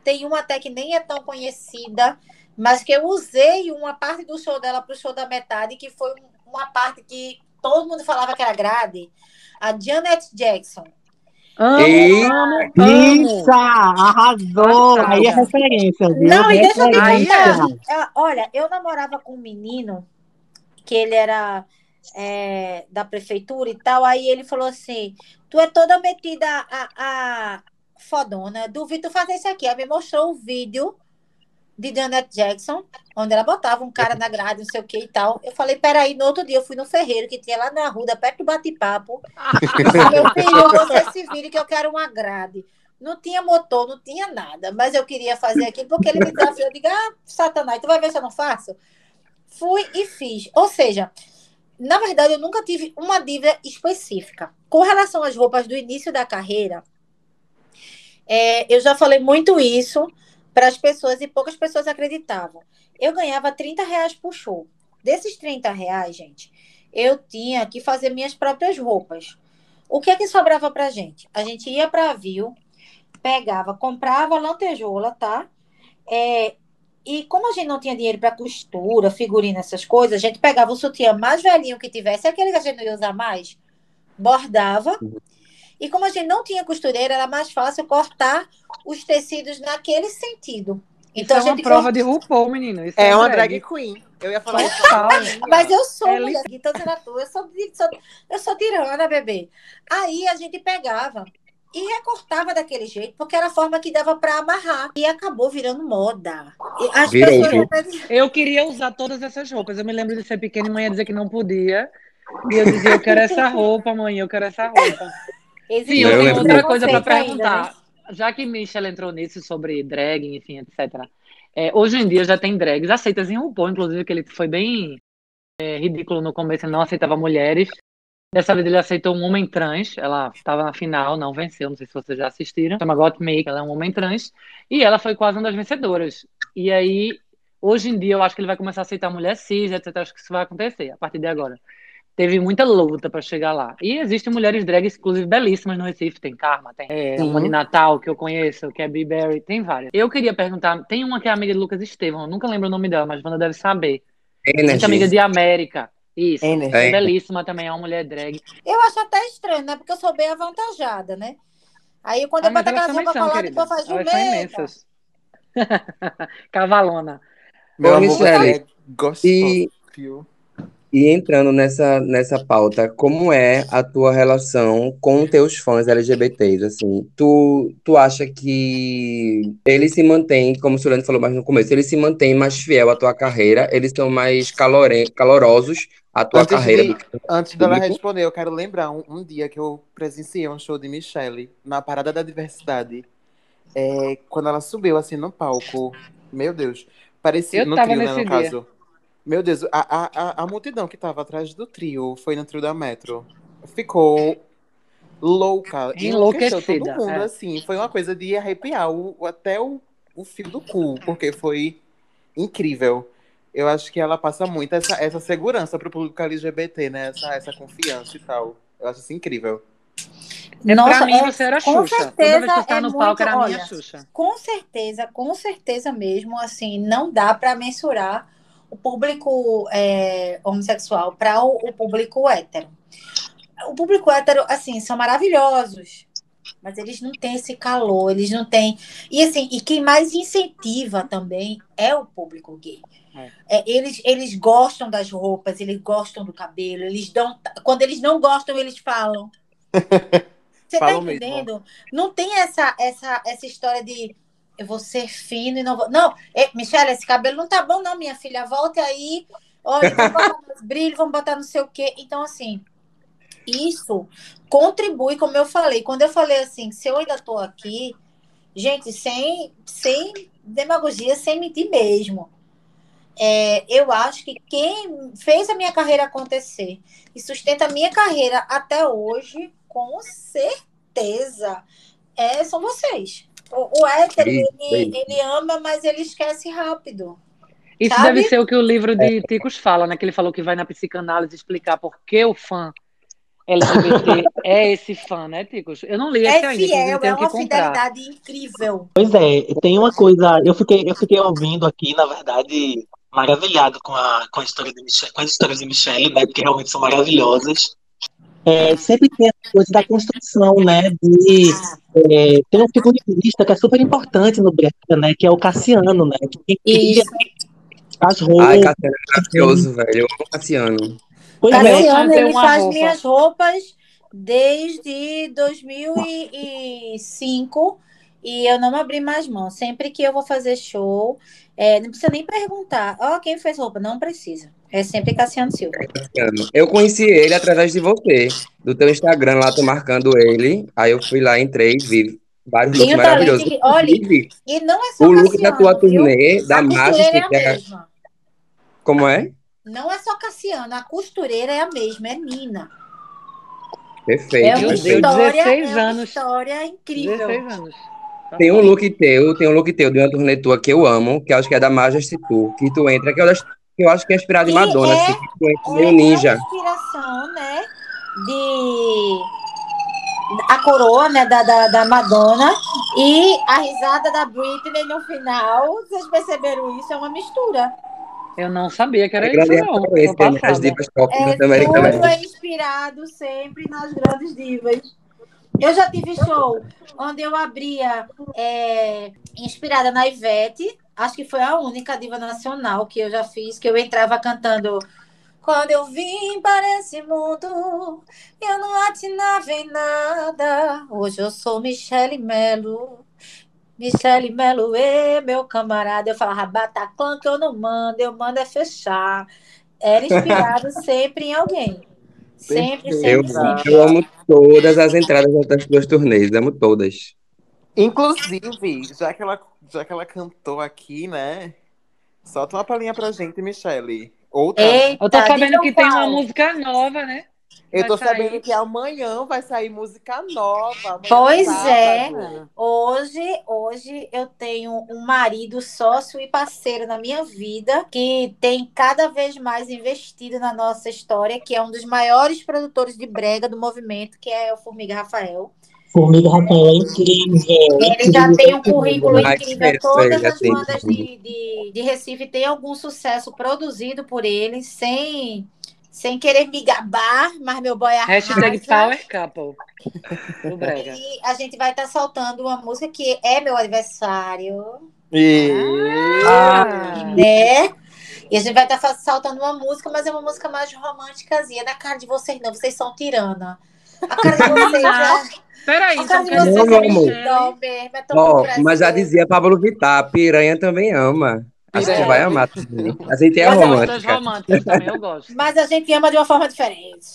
Tem uma até que nem é tão conhecida, mas que eu usei uma parte do show dela para o show da metade, que foi um- uma parte que todo mundo falava que era grade. A Janet Jackson. Amo, Ei, amo, amo. Isso, arrasou. Aí é referência, viu? Não, e deixa eu te contar. Olha, eu namorava com um menino que ele era é, da prefeitura e tal. Aí ele falou assim: Tu é toda metida a, a fodona, duvido fazer isso aqui. Aí me mostrou o vídeo de Janet Jackson, onde ela botava um cara na grade, não sei o que e tal. Eu falei: Peraí, no outro dia eu fui no ferreiro que tinha lá na Ruda, perto do bate-papo. Meu [LAUGHS] filho, você se vire que eu quero uma grade. Não tinha motor, não tinha nada, mas eu queria fazer aquilo porque ele me desafiou. Eu digo, ah, Satanás, tu vai ver se eu não faço? Fui e fiz. Ou seja, na verdade, eu nunca tive uma diva específica. Com relação às roupas do início da carreira, é, eu já falei muito isso para as pessoas e poucas pessoas acreditavam. Eu ganhava 30 reais por show. Desses 30 reais, gente, eu tinha que fazer minhas próprias roupas. O que é que sobrava pra gente? A gente ia para a Viu, pegava, comprava lantejoula, tá? É, e como a gente não tinha dinheiro para costura, figurina, essas coisas, a gente pegava o sutiã mais velhinho que tivesse, aquele que a gente não ia usar mais, bordava. E como a gente não tinha costureira, era mais fácil cortar os tecidos naquele sentido. Isso Então é a uma prova de RuPaul, menino. Isso É uma drag. drag queen. Eu ia falar isso. Mas eu sou É mulher, então eu sou, sou, eu sou tirana, bebê. Aí a gente pegava e recortava daquele jeito, porque era a forma que dava para amarrar. E acabou virando moda. As Virou, pessoas Eu queria usar todas essas roupas. Eu me lembro de ser pequena e mãe ia dizer que não podia. E eu dizia, eu quero essa roupa, mãe, eu quero essa roupa. Existe Sim, eu Eu tenho outra coisa para preconceito ainda, perguntar. né? Já que Michelle entrou nisso sobre drag, enfim, etc. É, hoje em dia já tem drags aceitas em RuPaul, inclusive, que ele foi bem é, ridículo no começo, ele não aceitava mulheres. Dessa vez ele aceitou um homem trans, ela estava na final, não venceu, não sei se vocês já assistiram. Chama Gottmik, ela é um homem trans. E ela foi quase uma das vencedoras. E aí, hoje em dia, eu acho que ele vai começar a aceitar mulher cis, etc. Acho que isso vai acontecer a partir de agora. Teve muita luta para chegar lá. E existem mulheres drags, inclusive, belíssimas no Recife. Tem Karma, tem é, uma de Natal, que eu conheço, que é Bee Berry, tem várias. Eu queria perguntar, tem uma que é amiga de Lucas Estevam, eu nunca lembro o nome dela, mas Wanda deve saber. Muito amiga Energy. de América. Isso. Energy. É belíssima também, é uma mulher drag. Eu acho até estranho, né? Porque eu sou bem avantajada, né? Aí quando Ah, eu boto também roupas são, coladas, o jumenta. imensas. [LAUGHS] Cavalona. Meu Ô, amor, Michele, é e- E entrando nessa, nessa pauta, como é a tua relação com teus fãs LGBTs? Assim, tu, tu acha que eles se mantêm, como o Sulene falou mais no começo, eles se mantêm mais fiel à tua carreira? Eles são mais calore, calorosos à tua Antes, carreira de, do que antes dela público? responder, eu quero lembrar um, um dia que eu presenciei um show de Michelle na Parada da Diversidade. É, quando ela subiu assim no palco. Meu Deus. Parecia Eu no tava trio, né, no dia. caso. Meu Deus, a, a, a, a multidão que tava atrás do trio, foi no trio da Metro, ficou louca. Enlouqueceu todo mundo, é. assim. Foi uma coisa de arrepiar o, o- até o, o fio do cu, porque foi incrível. Eu acho que ela passa muito essa, essa segurança pro público LGBT, né? Essa, essa confiança e tal. Eu acho isso incrível. É, Nossa, pra mim, é- você era com Xuxa. Toda certeza vez que eu é no palco, muito- era a minha Xuxa. Com certeza, com certeza mesmo, assim, não dá para mensurar o público é, homossexual para o, o público hétero. O público hétero, assim, são maravilhosos, mas eles não têm esse calor, eles não têm. E assim, e quem mais incentiva também é o público gay. É, eles, eles gostam das roupas, eles gostam do cabelo, eles dão. Quando eles não gostam, eles falam. [LAUGHS] Você tá Falam mesmo. entendendo? Não tem essa, essa, essa história de eu vou ser fino e não vou. Não, é, Michelle, esse cabelo não tá bom, não, minha filha. Volte aí. Olha, vamos botar [LAUGHS] mais brilho, vamos botar não sei o quê. Então, assim, isso contribui, como eu falei. Quando eu falei assim, se eu ainda tô aqui, gente, sem, sem demagogia, sem mentir mesmo. É, eu acho que quem fez a minha carreira acontecer e sustenta a minha carreira até hoje, com certeza, é, são vocês. O, o hétero, ele, ele ama, mas ele esquece rápido. Isso Sabe? deve ser o que o livro de Ticos fala, né? Que ele falou que vai na psicanálise explicar por que o fã LGBT [LAUGHS] é esse fã, né, Ticos? Eu não li esse É ainda, inclusive fiel, é tenho que uma comprar. fidelidade incrível. Pois é, tem uma coisa, eu fiquei, eu fiquei ouvindo aqui, na verdade, maravilhado com a, com a história de Michelle, com as histórias de Michelle, né, porque realmente são maravilhosas. É, sempre tem a coisa da construção, né, de é, tem um figurinista que é super importante no Breca, né, que é o Cassiano, né, que cria as Ai, roupas. Cassiano é maravilhoso, velho. Eu amo Cassiano. Pois é, Cassiano, fazer ele faz roupa. minhas roupas desde 2005 e eu não abri mais mão. Sempre que eu vou fazer show, é, não precisa nem perguntar. Ó, quem fez roupa? Não precisa. É sempre Cassiano Silva. Cassiano. Eu conheci ele através de você, do teu Instagram lá, tô marcando ele. Aí eu fui lá, entrei, vi vários looks maravilhosos. que- olha, E não é só o look da Cassiano, tua viu? turnê, da é a que é... Como é? Não é só Cassiano, a costureira é a mesma, é Nina. Perfeito, É uma perfeito. história, 16 é uma anos. história incrível. 16 anos. Tá Tem um look teu, tem um look teu de uma turnê tua que eu amo, que acho que é da Majesty Tour, que tu entra, que eu, acho- que eu acho que é inspirado em Madonna, é- assim, que tu entra É meio a ninja. inspiração, né? De a coroa, né, da, da, da Madonna e a risada da Britney no final. Vocês perceberam isso? É uma mistura. Eu não sabia que era É isso, grande não. Né, as passada. divas pop É, norte-americanas. tudo é inspirado sempre nas grandes divas. Eu já tive show onde eu abria é, inspirada na Ivete, Acho que foi a única diva nacional que eu já fiz, que eu entrava cantando. Quando eu vim para esse mundo, eu não atinava em nada. Hoje eu sou Michele Melo. Michele Melo, ê, meu camarada. Eu falava, Bataclan que eu não mando, eu mando é fechar. Era inspirado [LAUGHS] sempre em alguém. Sempre, Perfeito. Eu, sempre, sempre. eu amo todas as entradas das duas turnês, amo todas. Inclusive, já que, ela, já que ela cantou aqui, né? Solta uma palhinha pra gente, Michele. Outra. Eita, Eu tô sabendo que tem uma música nova, né? Eu tô sair. sabendo que amanhã vai sair música nova. amanhã Pois sábado. é. Hoje, hoje eu tenho um marido sócio e parceiro na minha vida que tem cada vez mais investido na nossa história, que é um dos maiores produtores de brega do movimento, que é o Formiga Rafael. Formiga Rafael é incrível. Ele já tem um currículo incrível. Todas as bandas de, de, de Recife têm algum sucesso produzido por ele, sem, sem querer me gabar, mas meu boy Hashtag arrasa. Power Couple. Do Brega. E a gente vai estar soltando uma música que é meu aniversário, E... Ah, né? E a gente vai estar soltando uma música, mas é uma música mais românticazinha. Na cara de vocês, não, vocês são tirana. A cara de vocês é. peraí, A cara de vocês é Não, mesmo. É tão prazer. mas já dizia Pablo Vittar, piranha também ama. A gente Piranha. vai amar também. A gente é Eu gosto das romântica. românticas também, eu gosto. Mas a gente ama de uma forma diferente.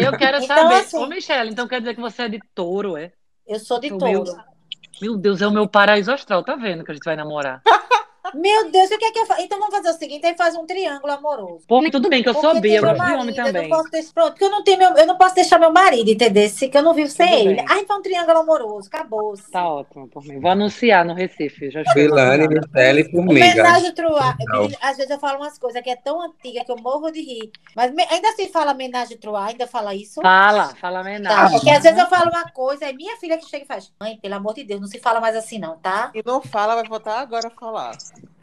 Eu quero Então, saber. assim- Ô, Michelle, então quer dizer que você é de touro, é? Eu sou de O meu- touro. Meu Deus, é o meu paraíso astral, tá vendo que a gente vai namorar? Meu Deus, o que é que eu faço? Então vamos fazer o seguinte: aí faz um triângulo amoroso. Pô, tudo bem que eu sou gosto de homem marido, eu também. não posso deixar, pronto, porque eu não tenho meu, eu não posso deixar meu marido, entendeu? Se que eu não vivo sem Tudo ele. bem. Aí faz um triângulo amoroso, acabou. Tá ótimo por mim. Vou anunciar no Recife, já Vilane. Michele e Formiga. Homenagem. Não. Às vezes eu falo umas coisas que é tão antiga que eu morro de rir. Mas me- ainda se fala homenagem Truá, ainda fala isso? Fala, fala Tá, homenagem. porque às vezes eu falo uma coisa, é minha filha que chega e faz. Mãe, pelo amor de Deus, não se fala mais assim, não, tá? E não fala, vai voltar agora a falar.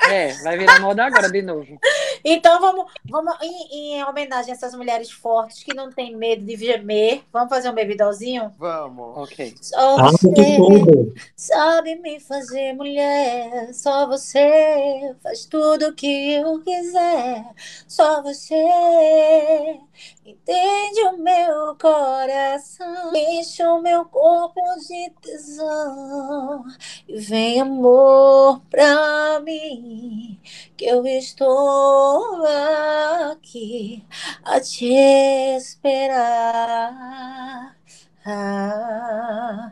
É, vai virar moda agora de novo. [LAUGHS] Então vamos, vamos em, em homenagem a essas mulheres fortes que não têm medo de gemer. Vamos fazer um bebidolzinho? Vamos. Ok. Só Ah, você sabe me fazer mulher. Só você faz tudo o que eu quiser. Só você entende o meu coração. Enche o meu corpo de tesão. E vem amor pra mim. Que eu estou aqui a te esperar. Ah.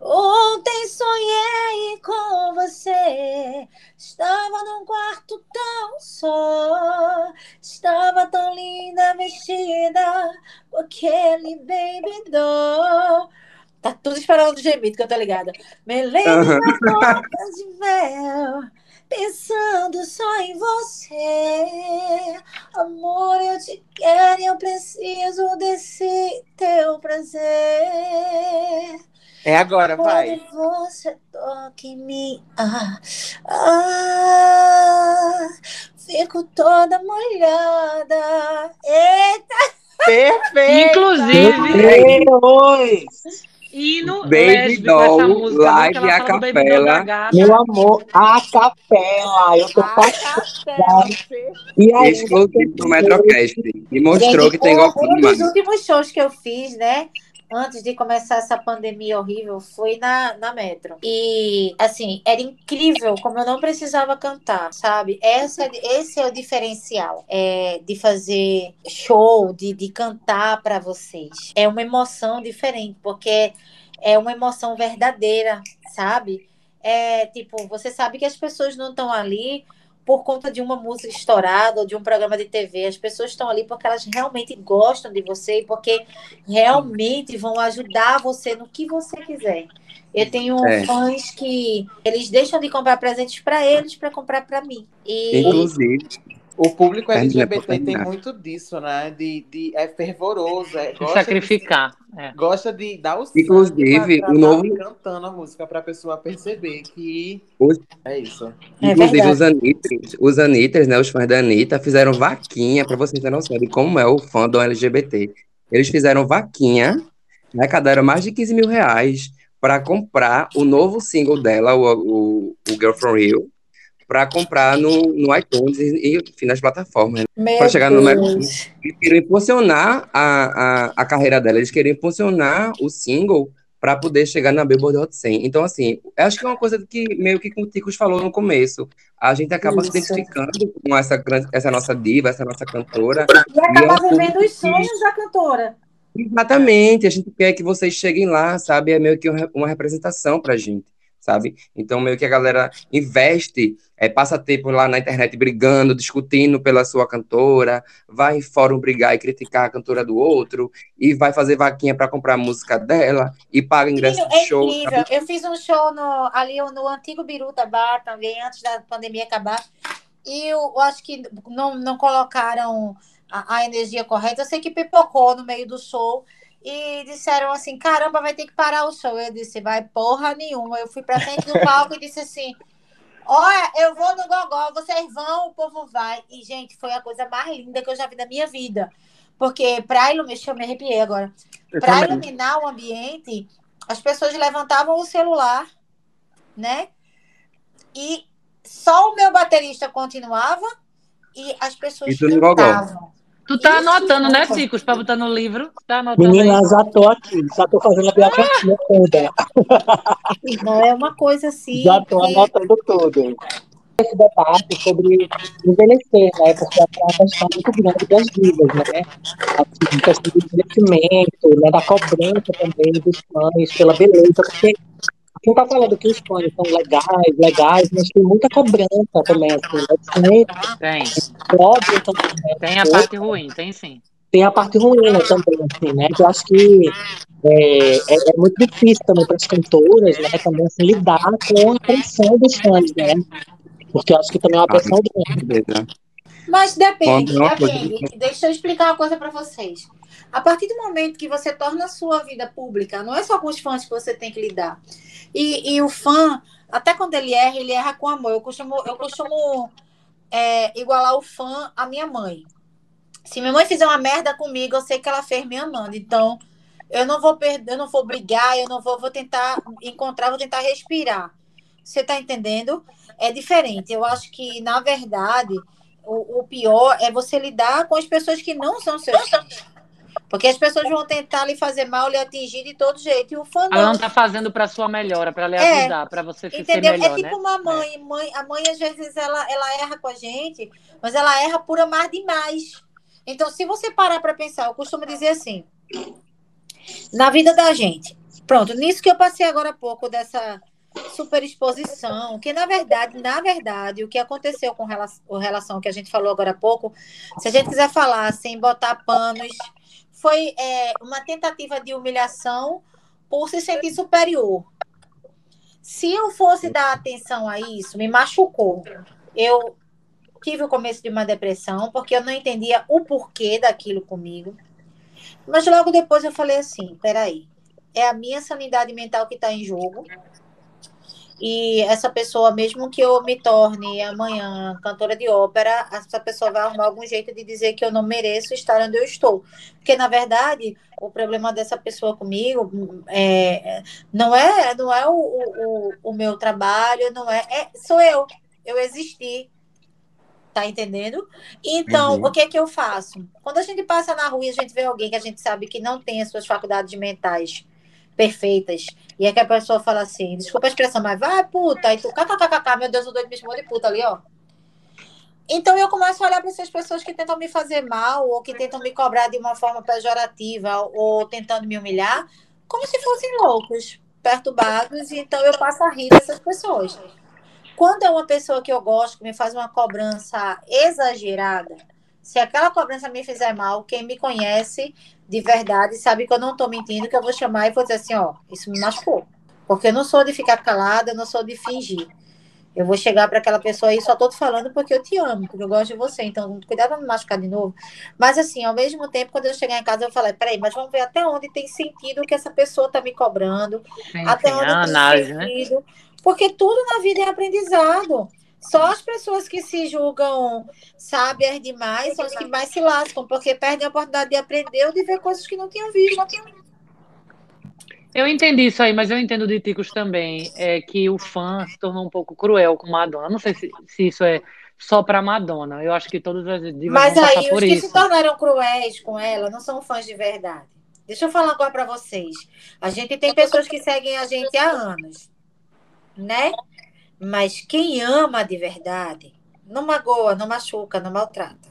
Ontem sonhei com você. Estava num quarto tão só. Estava tão linda vestida com aquele baby doll. Tá tudo esperando o gemido que eu tô ligada. Me lembro Aham. das bocas de mel. Pensando só em você. Amor, eu te quero e eu preciso desse teu prazer. É agora, vai. Quando você toca em mim, ah, ah, fico toda molhada. Eita! Perfeito! Inclusive, Oi, hino Baby lésbico essa Doll, live a Baby capela. meu amor, a capela. Eu tô A passando. capela. E aí, Exclusivo do Metrocast. E mostrou Gente, que tem um, um dos últimos shows que eu fiz, né? Antes de começar essa pandemia horrível, foi na, na Metro. E, assim, era incrível como eu não precisava cantar, sabe? Essa, esse é o diferencial é, de fazer show, de, de cantar para vocês. É uma emoção diferente, porque é uma emoção verdadeira, sabe? É tipo, você sabe que as pessoas não estão ali por conta de uma música estourada ou de um programa de TV. As pessoas estão ali porque elas realmente gostam de você e porque realmente vão ajudar você no que você quiser. Eu tenho É. fãs que eles deixam de comprar presentes para eles para comprar para mim. E Inclusive, O público LGBT tem muito disso, né? De, de, é fervoroso, é, gosta sacrificar. É. De, gosta de dar o Inclusive, pra, pra o novo- cantando a música pra pessoa perceber que Os- é isso. É inclusive verdade. os Anitters, os Anitters, né, os fãs da Anitta, fizeram vaquinha, pra vocês terem noção de como é o fandom LGBT. Eles fizeram vaquinha, arrecadaram mais de 15 mil reais pra comprar o novo single dela, o, o, o Girl From Rio, para comprar no, no iTunes e, enfim, nas plataformas. Meu Para chegar no número. Eles queriam impulsionar a, a, a carreira dela, eles queriam impulsionar o single para poder chegar na Billboard Hot 100. Então, assim, acho que é uma coisa que meio que o Ticos falou no começo. A gente acaba se Isso. identificando com essa, gran- essa nossa diva, essa nossa cantora. E é um vivendo público os sonhos da cantora. Exatamente, a gente quer que vocês cheguem lá, sabe? É meio que uma representação pra gente, sabe? Então, meio que a galera investe, é, passa tempo lá na internet brigando, discutindo pela sua cantora, vai em fórum brigar e criticar a cantora do outro, e vai fazer vaquinha pra comprar a música dela, e paga ingresso Menino, de é show, incrível. sabe? Eu fiz um show no, ali no antigo Biruta Bar também, antes da pandemia acabar. E eu, eu acho que não, não colocaram a, a energia correta. Eu sei que pipocou no meio do show. E disseram assim: caramba, vai ter que parar o show. Eu disse: vai porra nenhuma. Eu fui pra frente do palco e disse assim: olha, eu vou no Gogó, vocês vão, o povo vai. E, gente, foi a coisa mais linda que eu já vi na minha vida. Porque pra iluminar, deixa eu me arrepiei agora. Para iluminar o ambiente, as pessoas levantavam o celular, né? E só o meu baterista continuava e as pessoas E cantavam. Tu tá Isso, anotando, né. Ticos, pra botar no livro? Tá anotando Menina, aí? já tô aqui, já tô fazendo a biografia toda, Não é uma coisa assim. já tô que- anotando tudo. Esse debate sobre envelhecer, né? Porque é uma questão muito grande das vidas, né? Assim, questão do envelhecimento, né? Da cobrança também dos fãs pela beleza, porque quem tá falando que os fãs são legais, legais, mas tem muita cobrança também, assim, né? Tem. cobra também, né? Tem a parte ruim, tem sim. tem a parte ruim né, também, assim, né? Que eu acho que é, é, é muito difícil também para as cantoras, né? Também assim, lidar com a pressão dos fãs, né? Porque eu acho que também é uma Ah, pressão grande. Beleza. Mas depende, depende. Deixa eu explicar uma coisa para vocês. A partir do momento que você torna a sua vida pública, não é só com os fãs que você tem que lidar. E, e o fã, até quando ele erra, ele erra com amor. Eu costumo, eu costumo é, igualar o fã à minha mãe. Se minha mãe fizer uma merda comigo, eu sei que ela fez me amando. Então, eu não vou perder, eu não vou brigar, eu não vou, vou tentar encontrar, vou tentar respirar. Você tá entendendo? É diferente. Eu acho que, na verdade, o, o pior é você lidar com as pessoas que não são seus fãs. Porque as pessoas vão tentar lhe fazer mal, lhe atingir de todo jeito. E o fã Ela não. não tá fazendo pra sua melhora, pra lhe É. ajudar, pra você ser Entendeu? melhor, é tipo né? uma mãe. mãe. A mãe, às vezes, ela, ela erra com a gente, mas ela erra por amar demais. Então, se você parar para pensar, eu costumo dizer assim: na vida da gente, pronto, nisso que eu passei agora há pouco, dessa superexposição, que na verdade, na verdade, o que aconteceu com relação, com relação que a gente falou agora há pouco, se a gente quiser falar sem botar panos, foi é, uma tentativa de humilhação por se sentir superior. Se eu fosse dar atenção a isso, me machucou. Eu tive o começo de uma depressão, porque eu não entendia o porquê daquilo comigo. Mas logo depois eu falei assim: peraí, é a minha sanidade mental que está em jogo. E essa pessoa, mesmo que eu me torne amanhã cantora de ópera, essa pessoa vai arrumar algum jeito de dizer que eu não mereço estar onde eu estou. Porque, na verdade, o problema dessa pessoa comigo é, não é, não é o, o, o meu trabalho, não é, é. Sou eu. Eu existi. Tá entendendo? Então, Uhum. o que é que eu faço? Quando a gente passa na rua e a gente vê alguém que a gente sabe que não tem as suas faculdades mentais perfeitas, e é que a pessoa fala assim, desculpa a expressão, mas vai, puta, e tu, kkkk, meu Deus, o doido me chamou de puta ali, ó. Então eu começo a olhar para essas pessoas que tentam me fazer mal, ou que tentam me cobrar de uma forma pejorativa, ou tentando me humilhar, como se fossem loucos, perturbados, e então eu passo a rir dessas pessoas. Quando é uma pessoa que eu gosto, que me faz uma cobrança exagerada, se aquela cobrança me fizer mal, quem me conhece de verdade sabe que eu não estou mentindo, que eu vou chamar e vou dizer assim, ó, isso me machucou. Porque eu não sou de ficar calada, eu não sou de fingir. Eu vou chegar para aquela pessoa e só tô te falando porque eu te amo, porque eu gosto de você. Então, cuidado para não me machucar de novo. Mas, assim, ao mesmo tempo, quando eu chegar em casa, eu falei: peraí, mas vamos ver até onde tem sentido o que essa pessoa tá me cobrando, Sim, até sim, onde tem análise, né? sentido. Porque tudo na vida é aprendizado. Só as pessoas que se julgam sábias demais são as que mais se lascam, porque perdem a oportunidade de aprender ou de ver coisas que não tinham visto. Eu entendi isso aí, mas eu entendo de Ticos também, é que o fã se tornou um pouco cruel com Madonna. Não sei se, se isso é só pra Madonna. Eu acho que todas as divas Mas vão aí, os que isso. se tornaram cruéis com ela não são fãs de verdade. Deixa eu falar agora pra vocês. A gente tem pessoas que seguem a gente há anos, né? Mas quem ama de verdade não magoa, não machuca, não maltrata.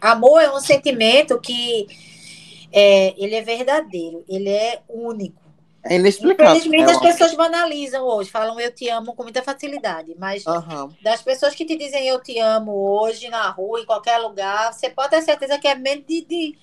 Amor é um sentimento que é, ele é verdadeiro, ele é único. É inexplicável. Infelizmente, É as pessoas banalizam hoje, falam eu te amo com muita facilidade, mas Aham. das pessoas que te dizem eu te amo hoje, na rua, em qualquer lugar, você pode ter certeza que é menos de, de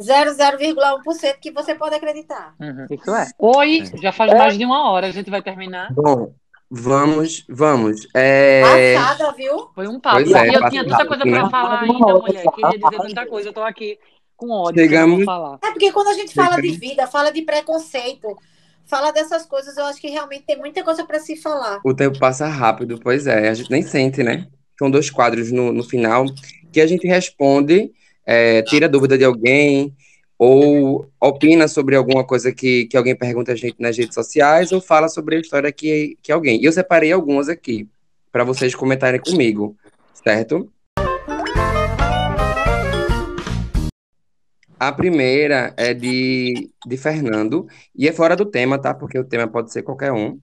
0,01% que você pode acreditar. Uhum, isso é. Oi, já faz mais de uma hora, a gente vai terminar. Bom, vamos, vamos. É, Passada, viu? Foi um papo. Pois é, e eu passa tinha tanta coisa né? falar ainda, mulher. Queria dizer tanta coisa. Eu tô aqui com ódio Chegamos- falar. É porque quando a gente fala de vida, fala de preconceito, fala dessas coisas, eu acho que realmente tem muita coisa para se falar. O tempo passa rápido, pois é, a gente nem sente, né? São dois quadros no, no final que a gente responde, é, tira dúvida de alguém, ou opina sobre alguma coisa que, que alguém pergunta a gente nas redes sociais, ou fala sobre a história que, que alguém. E eu separei algumas aqui, para vocês comentarem comigo, certo? A primeira é de, de Fernando, e é fora do tema, tá? Porque o tema pode ser qualquer um.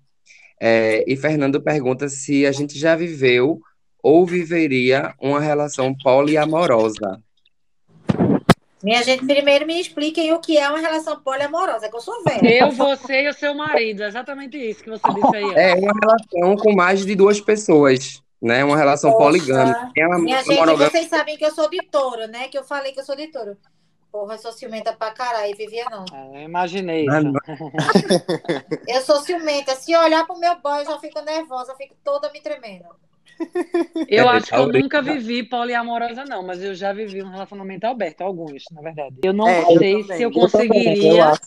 É, e Fernando pergunta se a gente já viveu ou viveria uma relação poliamorosa. Minha gente, primeiro me expliquem o que é uma relação poliamorosa, que eu sou velha. Eu, você e o seu marido. É exatamente isso que você disse aí. ó. É uma relação com mais de duas pessoas, né? Uma relação Poxa, poligâmica. É uma Minha gente, monogâmica. vocês sabem que eu sou de touro, né? Que eu falei que eu sou de touro. Porra, eu sou ciumenta pra caralho, vivia não. É, eu imaginei Ah, isso. não. [LAUGHS] Eu sou ciumenta. Se olhar pro meu boy, eu já fico nervosa, eu fico toda me tremendo. [LAUGHS] Eu É, acho que eu nunca vivi poliamorosa, não, mas eu já vivi um relacionamento aberto, alguns, na verdade. Eu não É, eu sei também. se eu Eu Eu eu conseguiria acho.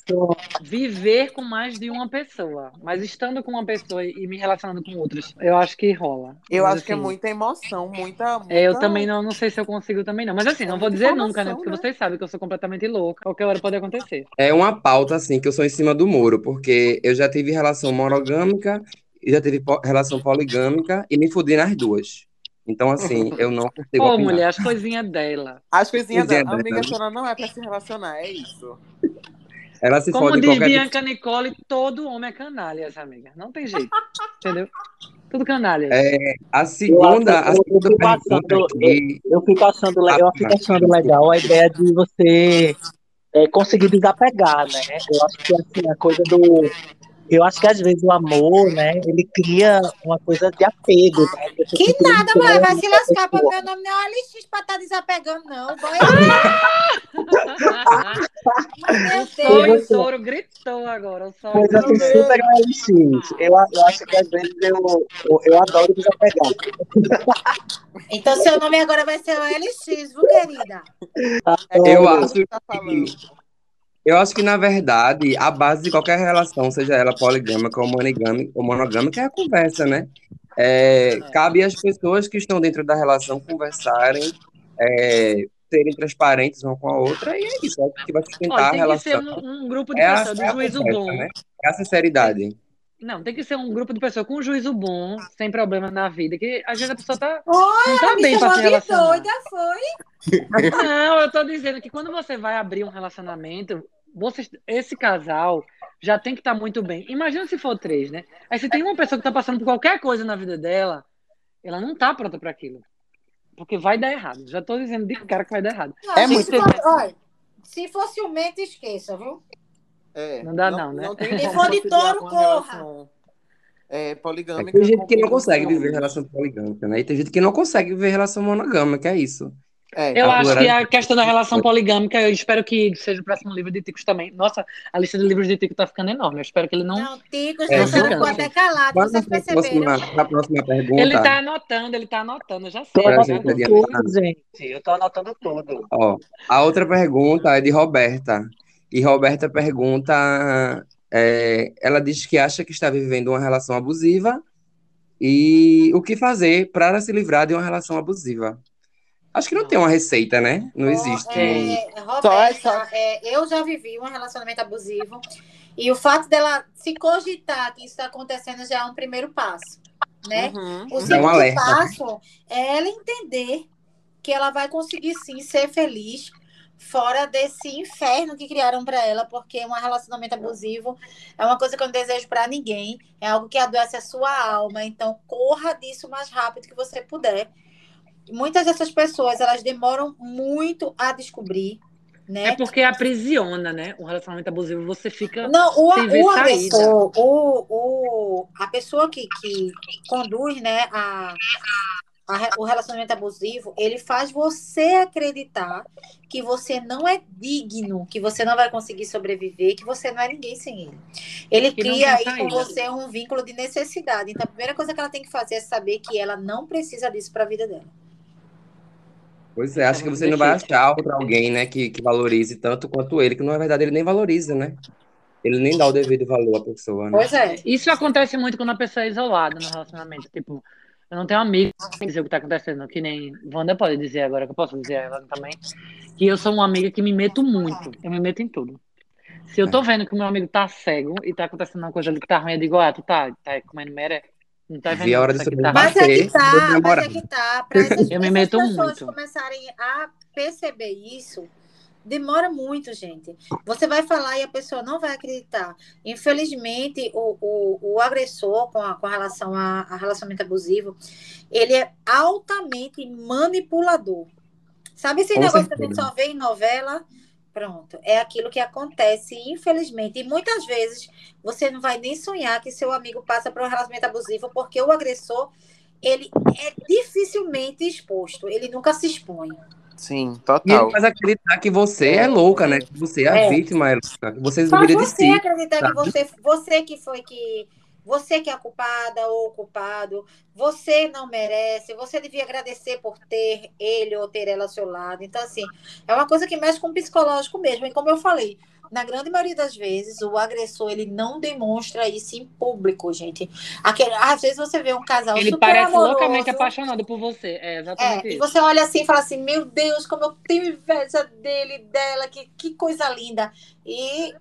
viver com mais de uma pessoa, mas estando com uma pessoa e me relacionando com outras, eu acho que rola. Eu Mas, acho que é assim, muita emoção, muita. muita... é, eu também não, não sei se eu consigo também não. Mas assim, não vou muita dizer informação, nunca, né? Porque né? vocês sabem que eu sou completamente louca. Qualquer hora pode acontecer. É uma pauta, assim, que eu sou em cima do muro, porque eu já tive relação monogâmica e já tive po- relação poligâmica e me fudi nas duas. Então, assim, eu não consigo Ô, opinar. mulher, as coisinhas dela. As coisinhas Coisinha dela. Amiga, dela. a senhora não é pra se relacionar, é isso. Ela se Como fode diz qualquer Bianca Nicole, todo homem é canalha, essa amiga. Não tem jeito. Entendeu? Tudo canalha. É, a segunda, a eu- eu segunda fico pergunta achando- aqui, Eu fico achando legal, eu fico achando legal a ideia de você é, conseguir desapegar, né? Eu acho que assim, a coisa do. Eu acho que às vezes o amor, né, ele cria uma coisa de apego, né? Que nada, mulher, vai se lascar, pessoa. meu nome não é OLX pra estar desapegando, não. [LAUGHS] O sol Deus. o touro gritou agora. O sol e o Coisa touro assim, super OLX. Eu, eu acho que às vezes eu, eu, eu adoro desapegar. [LAUGHS] Então, seu nome agora vai ser OLX, viu, querida? Eu isso acho que tá falando. Eu acho que, na verdade, a base de qualquer relação, seja ela poligâmica ou monogâmica, ou monogâmica, é a conversa, né? É, cabe às pessoas que estão dentro da relação conversarem, é, serem transparentes uma com a outra, e é isso, é o que vai sustentar Olha, a tem que ser relação. um, um grupo de É pessoas de é a juízo conversa, bom. né? É a sinceridade. Não, tem que ser um grupo de pessoas com juízo bom, sem problema na vida, que às vezes a pessoa tá, Olha, não tá bem pra se relacionar. doida, foi? Não, eu tô dizendo que quando você vai abrir um relacionamento, vocês, esse casal já tem que estar muito bem. Imagina se for três, né? Aí se tem uma pessoa que tá passando por qualquer coisa na vida dela, ela não tá pronta para aquilo. Porque vai dar errado. Já tô dizendo de cara que vai dar errado. Não, É muito- se for- olha, se for ciumento, esqueça, viu? É, Não dá não, né? Não tem [LAUGHS] Se for de touro, corra. É, poligâmica. Tem gente que não consegue viver relação poligâmica, né? E tem gente que não consegue viver relação monogâmica, é isso. É, Eu A acho que a questão da relação poligâmica, eu espero que seja o próximo livro de Ticos também. Nossa, a lista de livros de Tico tá ficando enorme. Eu espero que ele não. Não, Ticos, É, é, ficou até calado, Vamos vocês a perceberam? próxima, pra próxima pergunta. Ele tá anotando, ele tá anotando, eu já sei. Tô eu já gente anotando tudo, gente. Eu tô anotando tudo. Ó, a outra pergunta é de Roberta. E Roberta pergunta, é, ela diz que acha que está vivendo uma relação abusiva e o que fazer para se livrar de uma relação abusiva. Acho que não tem uma receita, né? Não existe. É, Só- Roberta, só- é, eu já vivi um relacionamento abusivo e o fato dela se cogitar que isso está acontecendo já é um primeiro passo, né? Uhum. O um segundo né? passo é ela entender que ela vai conseguir sim ser feliz fora desse inferno que criaram para ela, porque um relacionamento abusivo é uma coisa que eu não desejo para ninguém, é algo que adoece a sua alma, então corra disso o mais rápido que você puder. Muitas dessas pessoas, elas demoram muito a descobrir, né? É porque aprisiona, né? Um relacionamento abusivo, você fica. Não, o, o agressor, o, o, a pessoa que, que conduz né, a, a o relacionamento abusivo, ele faz você acreditar que você não é digno, que você não vai conseguir sobreviver, que você não é ninguém sem ele. Ele Que cria aí com você um vínculo de necessidade. Então, a primeira coisa que ela tem que fazer é saber que ela não precisa disso para a vida dela. Pois é, acho que você não vai achar outro alguém, né, que, que valorize tanto quanto ele, que na verdade ele nem valoriza, né? Ele nem dá o devido valor à pessoa, né? Pois é. Isso acontece muito quando a pessoa é isolada no relacionamento. Tipo, eu não tenho amigo que dizer o que tá acontecendo, que nem Wanda pode dizer agora, que eu posso dizer ela também, que eu sou uma amiga que me meto muito. Eu me meto em tudo. Se eu tô vendo que o meu amigo tá cego e tá acontecendo uma coisa ali que tá ruim, eu digo, ah, tu tá, tá comendo meré? Não tá vendo Vi a hora isso de aqui, subir tá Mas é que tá, mas é que tá. Para essas, Eu me essas meto pessoas muito. começarem a perceber isso, demora muito, gente. Você vai falar e a pessoa não vai acreditar. Infelizmente, o, o, o agressor com, a, com relação a, a relacionamento abusivo, ele é altamente manipulador. Sabe esse Com negócio que a gente certeza. só vê em novela? Pronto, é aquilo que acontece, infelizmente. E muitas vezes você não vai nem sonhar que seu amigo passa por um relacionamento abusivo, porque o agressor, ele é dificilmente exposto, ele nunca se expõe. Sim, E ele total. faz acreditar que você é louca, né? Que você é a É. vítima, é louca. Que você Faz você si. acreditar que sabe? você, você que foi que. Você que é a culpada ou o culpado, você não merece, você devia agradecer por ter ele ou ter ela ao seu lado. Então, assim, é uma coisa que mexe com o psicológico mesmo. E como eu falei, na grande maioria das vezes, o agressor ele não demonstra isso em público, gente. Aquele, às vezes você vê um casal Ele super parece amoroso, loucamente apaixonado por você. É exatamente É, e isso. você olha assim e fala assim, meu Deus, como eu tenho inveja dele, dela, que, que coisa linda. E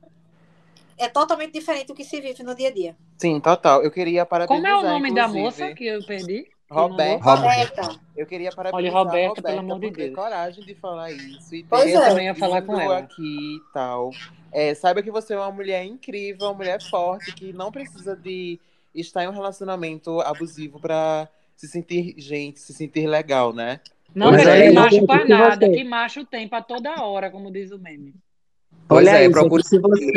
é totalmente diferente do que se vive no dia a dia. Sim, total. Eu queria parabenizar, Como é o nome da inclusive, moça que eu perdi? Roberta. Roberta. Eu queria Olha, parabenizar a Roberta, Roberta pelo amor de ter Deus. coragem de falar isso. E ter Pois Eu é. também ia falar com ela. aqui e tal. É, saiba que você é uma mulher incrível, uma mulher forte, que não precisa de estar em um relacionamento abusivo pra se sentir gente, se sentir legal, né? Não precisa é, macho pra que nada, que macho tem pra toda hora, como diz o meme. Pois Olha é, aí, procure se você.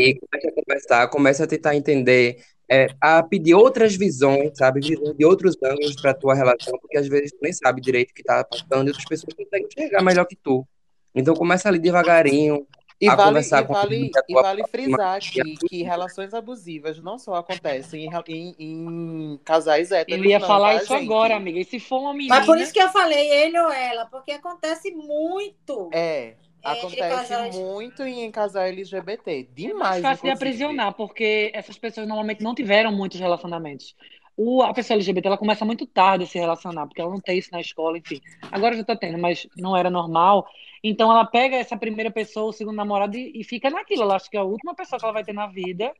aí, comece a conversar, comece a tentar entender, é, a pedir outras visões, sabe? Visões de outros ângulos para tua relação, porque às vezes tu nem sabe direito o que tá passando e outras pessoas conseguem enxergar melhor que tu. Então começa ali devagarinho, E a vale, conversar e com vale, a e vale frisar aqui que relações abusivas não só acontecem em, em- em casais héteros, Eu ia não, falar tá, isso gente? agora, amiga. E se for uma menina. Mas por isso que eu falei ele ou ela, porque acontece muito. É, acontece casais. muito em casal LGBT. É mais Demais, fácil de aprisionar, porque essas pessoas normalmente não tiveram muitos relacionamentos. O, a pessoa LGBT ela começa muito tarde a se relacionar, porque ela não tem isso na escola, enfim. Agora já tá tendo, mas não era normal. Então ela pega essa primeira pessoa, o segundo namorado, e, e fica naquilo. Ela acha que é a última pessoa que ela vai ter na vida.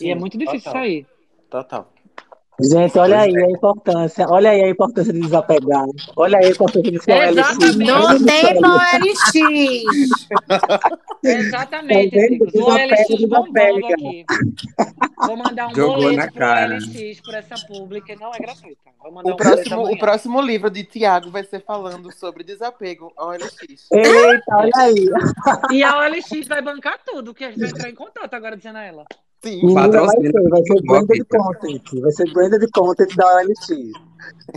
e Sim, é muito difícil total. sair. Total. Gente, olha Pois aí a importância. Olha aí a importância de desapegar. Olha aí a importância de ser LX. Exatamente. Não tem no LX. Exatamente, Tá Desapega, OLX bombando aqui. Vou mandar um Jogou boleto cara. OLX por essa pública, não é gratuita. Vou O um próximo, o próximo livro de Tiago vai ser falando sobre desapego ao LX. Eita, olha aí. E a OLX vai bancar tudo, que a gente vai entrar em contato agora dizendo a ela. Sim. Menina, vai ser, vai ser branded pizza. content. Vai ser branded content da OLX.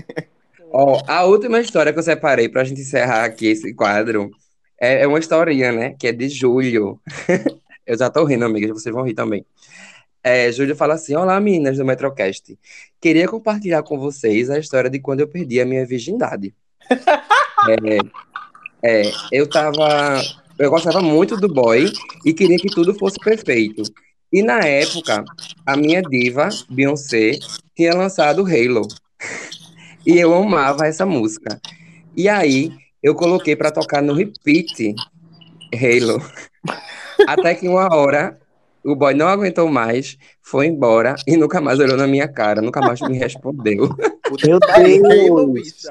[LAUGHS] Ó, a última história que eu separei pra gente encerrar aqui esse quadro é, é uma historinha, né? Que é de Júlio. [LAUGHS] Eu já tô rindo, amigas, vocês vão rir também. É, Júlio fala assim: Olá, meninas do Metrocast. Queria compartilhar com vocês a história de quando eu perdi a minha virgindade. [LAUGHS] É, é, eu tava. Eu gostava muito do boy e queria que tudo fosse perfeito. E na época, a minha diva, Beyoncé, tinha lançado Halo. [LAUGHS] E eu amava essa música. E aí, eu coloquei pra tocar no repeat Halo. [LAUGHS] Até que uma hora o boy não aguentou mais, foi embora e nunca mais olhou na minha cara, nunca mais me [LAUGHS] respondeu. Meu Deus.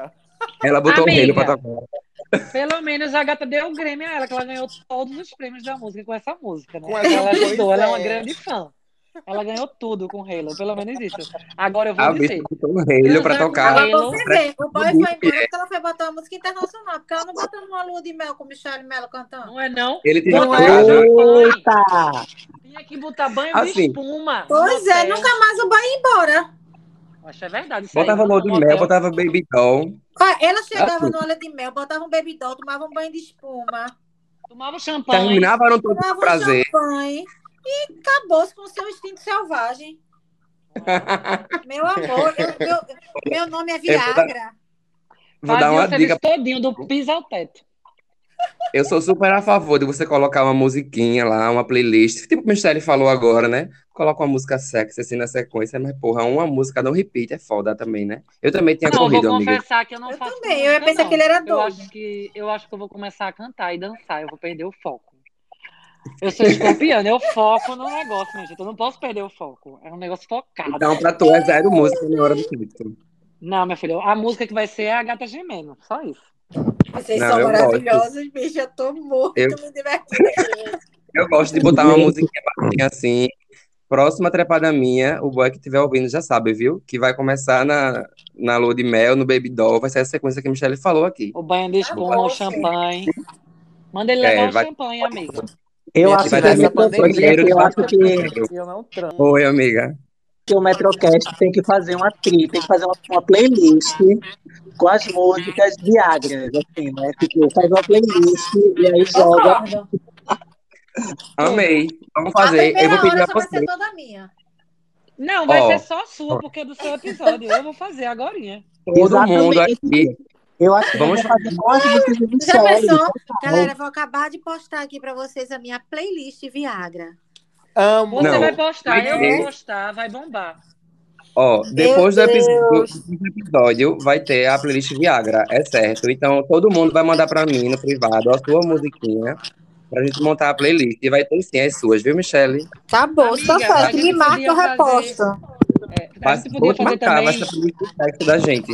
Ela botou o Halo Amiga. pra tocar. Pelo menos a gata deu o Grêmio a ela, que ela ganhou todos os prêmios da música com essa música, né? Essa ela ajudou, ela é uma é. grande fã. Ela ganhou tudo com Halo, pelo menos isso. Agora eu vou A dizer. botou o Halo pra tocar. Halo. você vê, o boy foi embora porque ela foi botar uma música internacional, porque ela não botou numa lua de mel com Michelle Mello cantando. Não é não? Ele tirou Não é. Eita! Tinha que botar banho de Assim. espuma. Pois é, hotel. nunca mais o boy ia embora. Acho que é verdade. Botava no Lua de hotel. Mel, botava Baby Doll. Ela chegava no olho de mel, botava um baby doll, tomava um banho de espuma, Tomava champanhe. Terminava no todo tomava um prazer. champanhe e acabou-se com o seu instinto selvagem. [LAUGHS] Meu amor, eu- meu, meu nome é Viagra. Vou dar uma o serviço dica. todinho do piso ao teto. Eu sou super a favor de você colocar uma musiquinha lá, uma playlist. Tipo o Michelle falou agora, né? Coloca uma música sexy assim na sequência, mas porra, uma música não repeat é foda também, né? Eu também tinha Não, eu corrido, vou amiga. confessar que eu não Eu faço também, eu ia música, pensar não. que ele era Eu doido. acho que eu acho que eu vou começar a cantar e dançar, eu vou perder o foco. Eu sou escorpiana, eu foco no negócio, minha gente. Eu não posso perder o foco. É um negócio focado. Então, pra tu é zero música na hora do sexo. Não, minha filha, a música que vai ser é a Gata Gemendo, só isso. Vocês Não, são maravilhosos, bicho. Eu tô muito Eu- me divertindo. Eu gosto de botar uma musiquinha baixinha assim. Próxima trepada minha, o boy que estiver ouvindo já sabe, viu? Que vai começar na, na lua de mel, no Baby Doll. Vai ser a sequência que a Michelle falou aqui. O banho de espuma, bom, o champanhe. Manda ele É, levar o vai- champanhe, amiga. Eu acho que o Metrocast, cheiro de eu acho que, eu não transo. Oi, amiga. Que o Metrocast tem que fazer uma tri, tem que fazer uma, uma playlist com as músicas Viagra, assim, né? Tipo, faz uma playlist e aí joga. Amei. Vamos fazer. Eu primeira vou pedir hora a só vai você. ser toda minha. Não, vai Ó. ser só sua, porque é do seu episódio. Eu vou fazer agorinha. Todo mundo Exatamente. aqui. Eu acho que Vamos fazer de Já pensou? Galera, vou acabar de postar aqui pra vocês a minha playlist Viagra. Amo. Você Não, vai postar, vai eu vou postar, vai bombar. Ó, depois do do episódio, vai ter a playlist Viagra, é certo. Então, todo mundo vai mandar pra mim no privado a sua musiquinha pra gente montar a playlist. E vai ter sim as suas, viu, Michelle? Tá bom, Amiga, tá a certo. gente Me marca, eu fazer- reposto. É, vou podia fazer marcar, vai também, ser a playlist sexy da gente.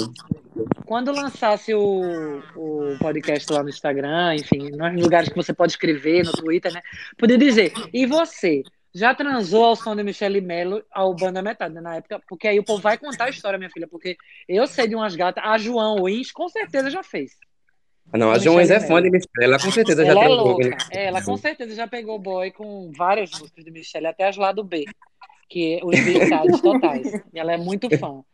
quando lançasse o, o podcast lá no Instagram, enfim, nos lugares que você pode escrever, no Twitter, né? Podia dizer, e você? Já transou ao som de Michele Mello ao Banda Metade, né, na época? Porque aí o povo vai contar a história, minha filha, porque eu sei de umas gatas, a João Wins com certeza já fez. Não, a A Joães é fã de Michelle, ela com certeza já Ela é tem louca. É, ela com certeza já pegou boy com várias músicas de Michelle, até as lá do B, que é os B-sides totais. E ela é muito fã.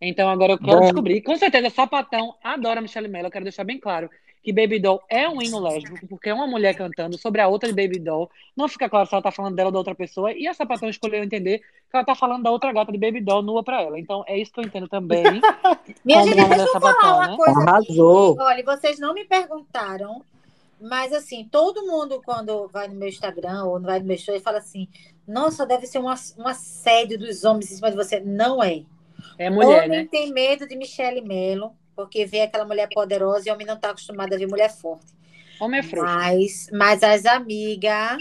Então agora eu quero Bom. descobrir. Com certeza, Sapatão adora Michelle Mello. Eu quero deixar bem claro que Baby Doll é um hino lésbico, porque é uma mulher cantando sobre a outra de Baby Doll. Não fica claro se ela tá falando dela ou da outra pessoa. E a Sapatão escolheu entender que ela tá falando da outra gata de Baby Doll nua pra ela. Então é isso que eu entendo também. [LAUGHS] Minha gente, deixa eu falar sapatão, uma né? coisa aqui. Arrasou. Olha, vocês não me perguntaram, mas assim, todo mundo quando vai no meu Instagram ou vai no meu show, ele fala assim, nossa, deve ser um, um assédio dos homens em cima de você. Não é. É mulher, homem né? tem medo de Michelle Mello, porque vê aquela mulher poderosa e homem não está acostumado a ver mulher forte. Homem é frouxo. Mas, mas as amigas,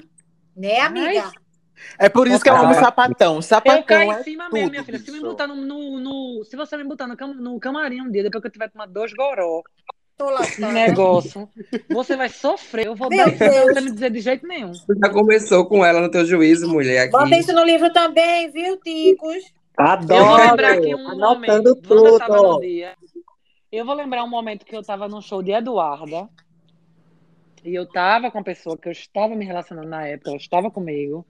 né, amiga? Mas- É por isso que eu amo sapatão. Eu Sapatão caí em é cima tudo, mesmo, minha filha. Se, me botar no, no, no- se você me botar no, cam- no camarim um dia, depois que eu tiver tomado dois goró, lascada. negócio, você vai sofrer. Eu vou Meu dar sem Deus. você me dizer de jeito nenhum. Tu já começou com ela no teu juízo, mulher, Bota aqui. isso no livro também, viu, Ticos? Adoro. Eu vou lembrar aqui um Anotando momento. Tudo. Eu vou lembrar um momento que eu tava no show de Eduarda. E eu tava com a pessoa que eu estava me relacionando na época, ela estava comigo.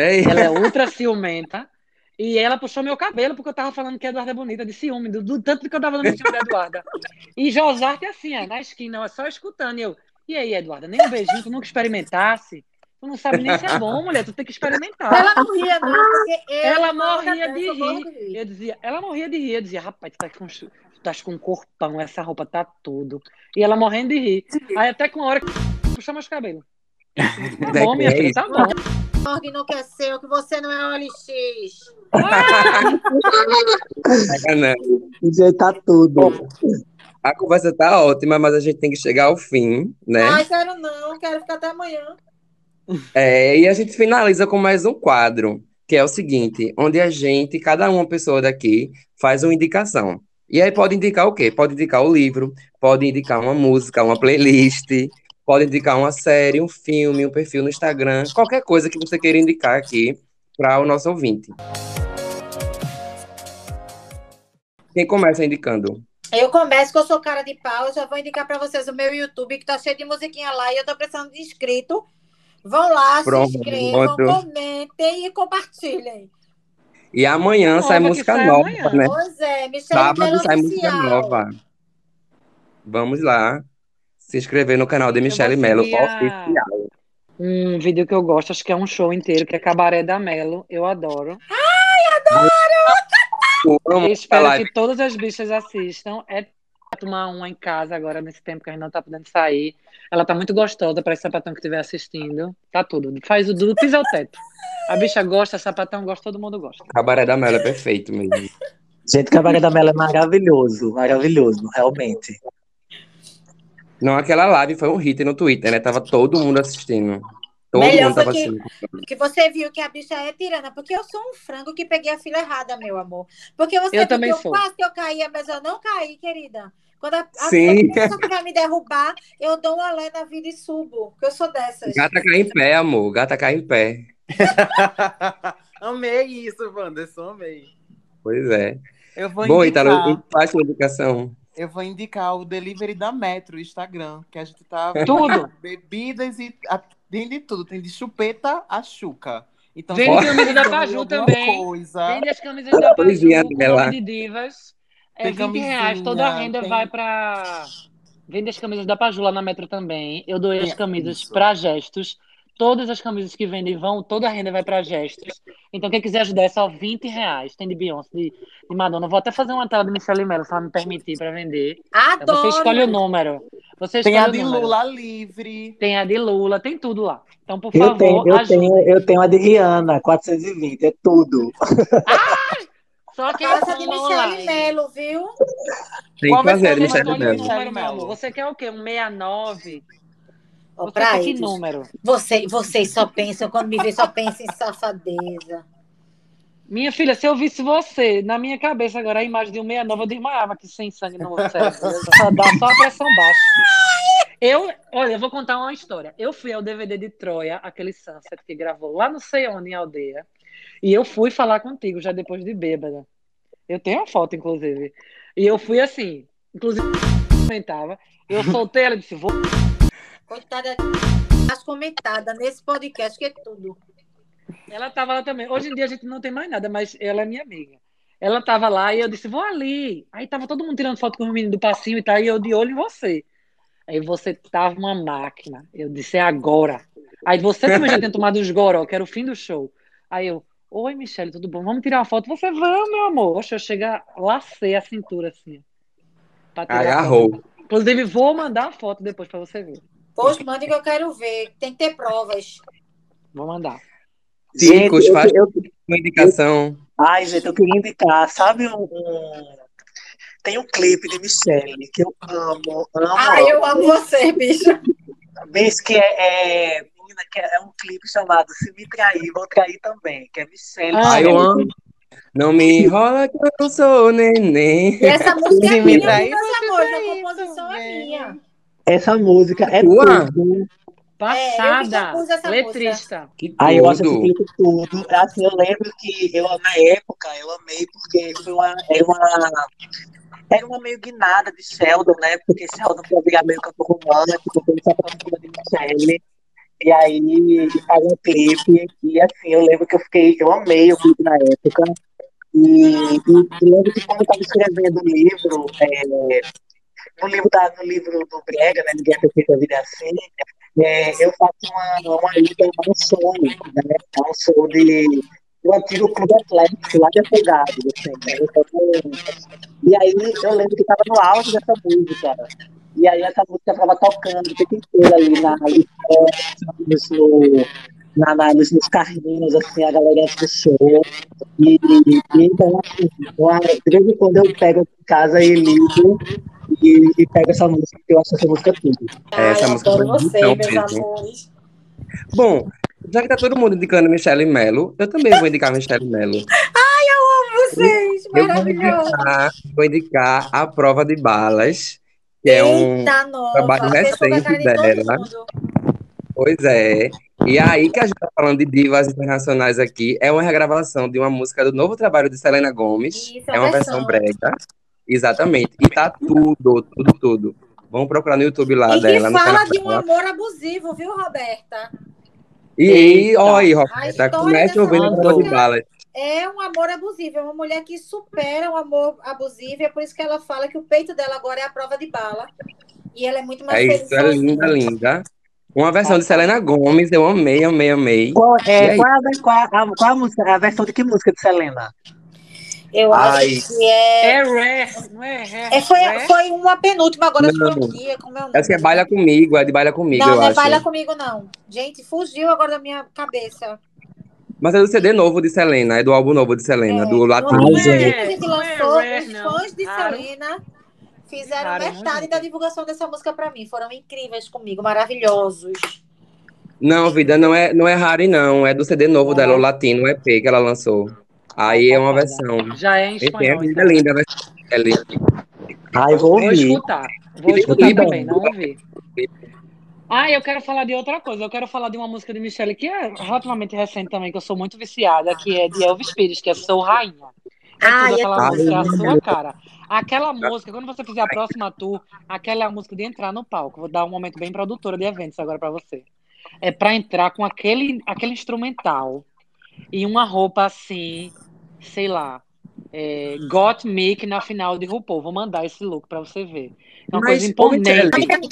Ei, Ela é ultra ciumenta. E ela puxou meu cabelo porque eu tava falando que a Eduarda é bonita, de ciúme, do, do tanto que eu tava dando cima da Eduarda. E Josarte assim, ó, na esquina, ó, só escutando. E eu, e aí, Eduarda, nem um beijinho, tu nunca experimentasse? Tu não sabe nem se é bom, mulher, tu tem que experimentar. Ela não ria, não, porque eu, Ela morria de rir. Eu dizia, ela morria de rir. Eu dizia, rapaz, tu tá com, estás com um corpão, essa roupa tá tudo. E ela morrendo de rir. Aí até com a hora que puxou meus cabelos. [LAUGHS] Tá bom, minha É filha, tá bom. Morgue não quer ser, que você não é OLX. DJ tá tudo. A conversa tá ótima, mas a gente tem que chegar ao fim, né? Ai, quero não, quero ficar até amanhã. É, e a gente finaliza com mais um quadro, que é o seguinte, onde a gente, cada uma pessoa daqui, faz uma indicação. E aí pode indicar o quê? Pode indicar o livro, pode indicar uma música, uma playlist, pode indicar uma série, um filme, um perfil no Instagram, qualquer coisa que você queira indicar aqui para o nosso ouvinte. Quem começa indicando? Eu começo que eu sou cara de pau, eu já vou indicar pra vocês o meu YouTube, que tá cheio de musiquinha lá, e eu tô precisando de inscrito. Vão lá, Pronto, se inscrevam, comentem e compartilhem. E amanhã Nova, sai música sai nova, amanhã. né? Pois é, Michelle Sábado Melo sai música nova. Vamos lá. Se inscrever no canal de Michelle Mello Oficial. Um vídeo que eu gosto, acho que é um show inteiro, que é Cabaré da Melo. Eu adoro. Eu amo Eu essa espero que todas as bichas assistam. É tomar uma em casa agora, nesse tempo que a gente não tá podendo sair. Ela tá muito gostosa para esse sapatão que estiver assistindo. Tá tudo. Faz o do pisa o teto. A bicha gosta, sapatão gosta, todo mundo gosta. Cabaré da Mello é perfeito mesmo. Gente, Cabaré da Mela é maravilhoso, maravilhoso, realmente. Não, aquela live foi um hit no Twitter, né? Tava todo mundo assistindo. Todo Melhor mundo tava que- assistindo. Que você viu que a bicha é tirana, porque eu sou um frango que peguei a fila errada, meu amor. Porque você Eu viu também que eu sou. quase que eu caía, mas eu não caí, querida. Quando a, a Sim. pessoa que vai me derrubar, eu dou uma lé na vida e subo. Porque eu sou dessas. Gata cai em pé, amor. Gata cai em pé. [LAUGHS] amei isso, Wanderson, amei. Pois é. Eu vou Bom, indicar, Italo, faz sua indicação. eu vou indicar o delivery da Metro, o Instagram, que a gente tá [LAUGHS] Tudo. bebidas e tem de tudo, tem de chupeta a chuca. Então, Vende camisa da Paju também. Coisa, Vende as camisas da Paju com nome de divas. É Tem 20 reais. Toda a renda tem- vai pra. Vende as camisas da Paju lá na Metro também. Eu doei as camisas isso. pra gestos. Todas as camisas que vendem vão, toda a renda vai pra gestos. Então, quem quiser ajudar é só 20 reais. Tem de Beyoncé, de, de Madonna. Vou até fazer uma tela de Michelle Mello, se ela me permitir, pra vender. Então, Adoro. Você escolhe o número. Você tem a de. Lula livre. Tem a de Lula, tem tudo lá. Então, por Eu favor, tenho, eu ajude. tenho, eu tenho a de Rihanna, 420, é tudo. Só quem Casa de online. Melo, viu? Tem que fazer, a Você Michelle número escolhe o Mello? Mello. número, meu Mello. amor. Você quer o quê? Um 69? Ó, Você pra quer que eles. número? Você, vocês só pensam, quando me vê, só pensam em safadeza. Minha filha, se eu visse você, na minha cabeça agora, a imagem de um 69, eu desmaiava aqui sem sangue no cérebro. [LAUGHS] Só dá só a pressão baixa. Eu, olha, eu vou contar uma história. Eu fui ao DVD de Troia, aquele Sunset que gravou lá não sei onde, em aldeia. E eu fui falar contigo já depois de bêbada. Eu tenho uma foto, inclusive. E eu fui assim, inclusive, comentava. Eu [LAUGHS] soltei ela e disse: vou Coitada, mais comentada nesse podcast que é tudo. Ela tava lá também. Hoje em dia a gente não tem mais nada, mas ela é minha amiga. Ela tava lá e eu disse, vou ali. Aí tava todo mundo tirando foto com os meninos do passinho e tal, e eu de olho em você. Aí você tava uma máquina. Eu disse, é agora. Aí você também já tinha tomado os goró, que era o fim do show. Aí eu, oi, Michelle, tudo bom? Vamos tirar uma foto? Você, vamos, meu amor. Oxe, eu chega, lacei a cintura assim. Agarrou. Inclusive, vou mandar a foto depois pra você ver. Pois mande que eu quero ver. Tem que ter provas. Vou mandar. Ticos, eu- faz eu- uma indicação. Ai, gente, eu queria indicar, sabe um, um- Tem um clipe de Michelle que eu amo, amo. Ai, eu amo você, bicho. Vez que é, é, menina, que é um clipe chamado Se Me Trair, Vou Trair Também, que é Michelle. Ah, eu amo. Não me enrola que eu não sou neném. E essa música é Se me minha, trair, meus amores. A composição é minha. Essa música é Tua? tudo. Passada, compus essa letrista. Que Ai, eu acho esse clipe tudo. Assim, eu lembro que eu, na época, eu amei porque foi uma, era uma. Era uma meio guinada de Sheldon, né? Porque Sheldon foi virar meio cantor romântico, ele só falando de Michelle. E aí faz um clipe. E assim, eu lembro que eu fiquei. Eu amei o clipe na época. E, e lembro que quando eu estava escrevendo o livro, é, no livro, da, no livro do Brega, né? Ninguém é perfeito a vida é assim. É, eu faço uma, uma ida a um show, né? A um show de do antigo clube atlético lá de Afogados, assim, né? Então, e aí eu lembro que estava no auge dessa música. E aí essa música estava tocando o tempo inteiro ali na, nos, no, na, na, nos, nos carrinhos, assim, a galera do show. E, e então, assim, eu, de vez em quando eu pego em casa e ligo e, e pego essa música, porque eu acho essa música tudo. Ai, Essa eu música adoro foi você, então meus mesmo. amores. Bom, já que tá todo mundo indicando Michelle Mello, eu também vou indicar Michelle Mello. Vocês, Eu vou maravilhoso. indicar, vou indicar a prova de balas, que é um Eita, trabalho recente dela. mundo. Pois é. E aí que a gente tá falando de divas internacionais aqui, é uma regravação de uma música do novo trabalho de Selena Gomez. Isso, É uma versão versão. brega. Exatamente. E tá tudo, tudo, tudo. Vamos procurar no YouTube lá E dela. no fala de um amor abusivo, viu, Roberta? E aí, ó aí, Roberta, comece ouvindo a prova de música balas. É um amor abusivo, é uma mulher que supera o amor abusivo, e é por isso que ela fala que o peito dela agora é a prova de bala. E ela é muito mais É feliz isso, é linda, linda. Uma versão de Selena Gomes, eu amei, amei, amei. Qual, é, qual, é a, qual, é a, qual é a música, a versão de que música de Selena? Eu Ai. acho que é. É rare, não é rare? é, foi, rare? foi uma penúltima, agora Não. estou aqui. Como é o nome? Essa que é Baila Comigo, é de Baila Comigo, Não, eu não é acho. baila comigo, não. Gente, fugiu agora da minha cabeça. Mas é do CD novo de Selena, é do álbum novo de Selena, É, do no Latino. gente. a gente Não é lançou, rare, os não. fãs de. Selena fizeram não, metade da divulgação dessa música pra mim. Foram incríveis comigo, maravilhosos. Não, vida, não é, não é Harry, não. É do CD novo É. dela, o Latino, o EP que ela lançou. Aí é uma versão. Já é em é espanhol, linda, então, né? linda a versão dela. Ai, vou Vou ouvir. escutar. Vou escutar também, não ouvi. Ah, eu quero falar de outra coisa. Eu quero falar de uma música de Michelle que é relativamente recente também, que eu sou muito viciada, que é de Elvis Pires, que é Sou Rainha. É Ai, tudo é aquela tudo. música, é a sua cara. Aquela música, quando você fizer a próxima tour, aquela é a música de entrar no palco. Vou dar um momento bem produtora de eventos agora pra você. É pra entrar com aquele, aquele instrumental e uma roupa assim, sei lá, é, Got Mick na final de RuPaul. Vou mandar esse look pra você ver. É uma Mas, coisa imponente.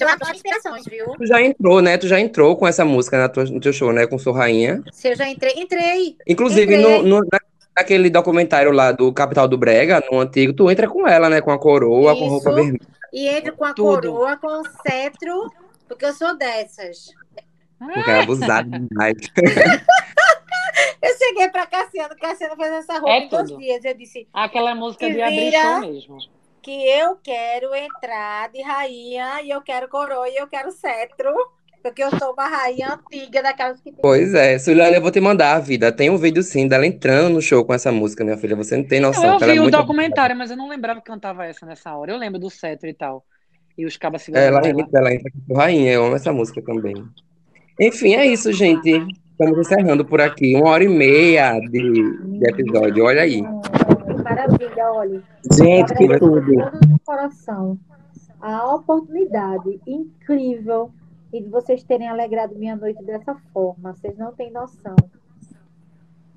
Eu adoro inspirações, viu? Tu já entrou, né? Tu já entrou com essa música na tua- no teu show, né? Com Sou Rainha. Se eu já entrei, entrei. Inclusive, Entrei. no, no- na- naquele documentário lá do Capital do Brega, no antigo, tu entra com ela, né? Com a coroa, com roupa Isso. vermelha. E entro com a Tudo. coroa, com o cetro, porque eu sou dessas. Porque é abusada demais. [LAUGHS] [LAUGHS] Eu cheguei pra Cassiano, Cassiano fez essa roupa É em dois dias. Eu disse Aquela música de abrir show mesmo. que eu quero entrar de rainha e eu quero coroa e eu quero cetro, porque eu sou uma rainha antiga daquelas que tem. Pois é, Suliane, eu vou te mandar a vida. Tem um vídeo sim dela entrando no show com essa música, minha filha. Você não tem Não, noção. eu que ela é vi o muito documentário, mas eu não lembrava que cantava essa nessa hora. Eu lembro do cetro e tal. E os cabas segurando ela ela. entra, ela entra com rainha, eu amo essa música também. Enfim, é isso, gente. Estamos encerrando por aqui. Uma hora e meia de, de episódio. Olha aí. Que maravilha, olha. Gente, que tudo. coração a oportunidade incrível e de vocês terem alegrado minha noite dessa forma. Vocês não têm noção.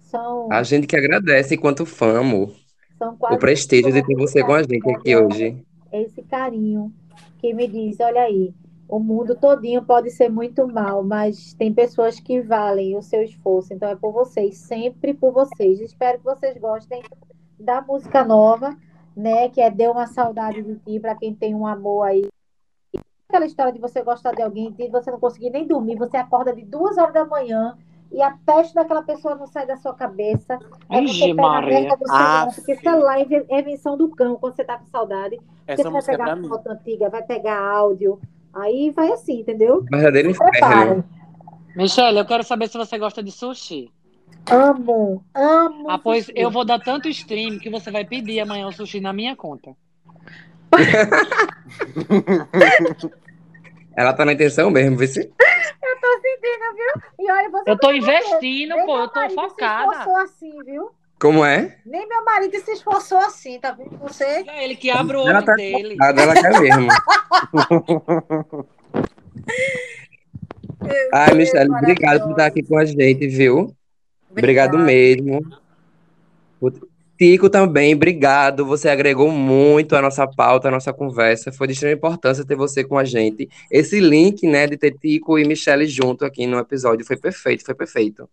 São, A gente que agradece enquanto fã, amor. são quase O prestígio de ter você com a gente aqui hoje. esse carinho que me diz, olha aí, o mundo todinho pode ser muito mal, mas tem pessoas que valem o seu esforço. Então é por vocês, sempre por vocês. Espero que vocês gostem da música nova, né? Que é Deu uma saudade de ti para quem tem um amor aí. Aquela história de você gostar de alguém, de você não conseguir nem dormir, você acorda de duas horas da manhã e a peste daquela pessoa não sai da sua cabeça. Aí você pega a Maria. merda do Ah, porque sim. celular é é invenção do cão quando você tá com saudade. Porque Essa você vai é pegar foto antiga, vai pegar áudio, aí vai assim, entendeu? Verdadeiro inferno. Michelle, eu quero saber se você gosta de sushi. Amo, amo. Ah, pois sushi. eu vou dar tanto stream que você vai pedir amanhã o sushi na minha conta. [LAUGHS] Ela tá na intenção mesmo, vê se. Eu tô sentindo, viu? E olha, você Eu tô investindo, pô, eu tô focada. esforçou assim, viu? Como é? Nem meu marido se esforçou assim, tá vendo? Você. É ele que abre o Ela olho tá dele. ela quer mesmo. [LAUGHS] Ai, Michelle, obrigado por estar aqui com a gente, viu? Obrigado mesmo. O Tico também, obrigado. Você agregou muito à nossa pauta, à nossa conversa. Foi de extrema importância ter você com a gente. Esse link, né, de ter Tico e Michelle junto aqui no episódio foi perfeito, foi perfeito.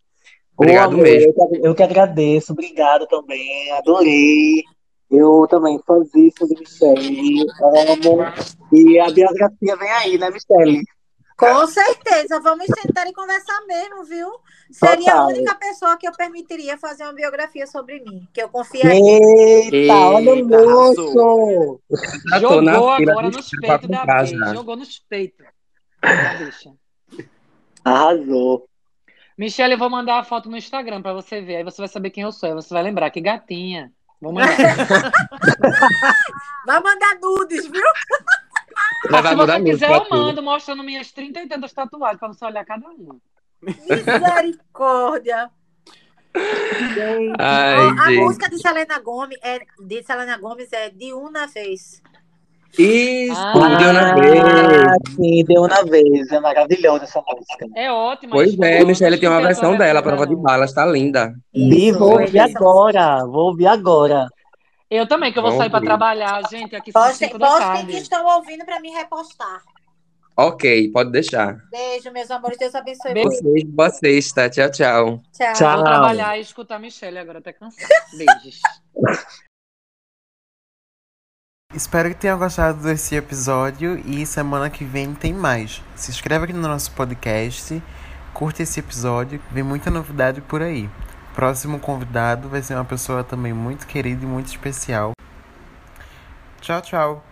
Obrigado Ô, mesmo. Eu que, eu que agradeço, obrigado também, adorei. Eu também fãzíssimo de Michelle, amo. E a biografia vem aí, né, Michelle? Com certeza, vamos sentar e conversar mesmo, viu? Seria a Total. única pessoa que eu permitiria fazer uma biografia sobre mim, que eu confiaria. Eita, olha o Eita, moço! Jogou agora nos peitos da já. Jogou nos peitos. Arrasou. Michelle, eu vou mandar a foto no Instagram pra você ver. Aí você vai saber quem eu sou. Aí você vai lembrar que gatinha. Vou mandar. [LAUGHS] Vai mandar nudes, viu? Vai Se você quiser, eu mando mostrando minhas 30 e tantas tatuagens pra você olhar cada uma. Misericórdia. Ai, a gente. música de Selena Gomes é de Selena Gomes é de uma vez. Isso, Ah. deu na vez. Sim, deu uma vez. É maravilhosa essa música. É ótima. Pois é, Michelle tem uma versão dela, versão Prova de. Balas, tá linda. Isso, vou ouvir agora. Vou ouvir agora. Eu também, que eu vou Vamos sair pra ver. trabalhar. Gente, aqui são Postem, 5 da postem que tarde. estão ouvindo para me repostar. Ok, pode deixar. Beijo, meus amores. Deus abençoe Beijo. vocês. Vocês, boa sexta. Tchau, tchau. Tchau. Tchau. Vou trabalhar e escutar a Michelle agora, até cansada. Beijos. [LAUGHS] Espero que tenham gostado desse episódio e semana que vem tem mais. Se inscreve aqui no nosso podcast, curte esse episódio, vem muita novidade por aí. Próximo convidado vai ser uma pessoa também muito querida e muito especial. Tchau, tchau.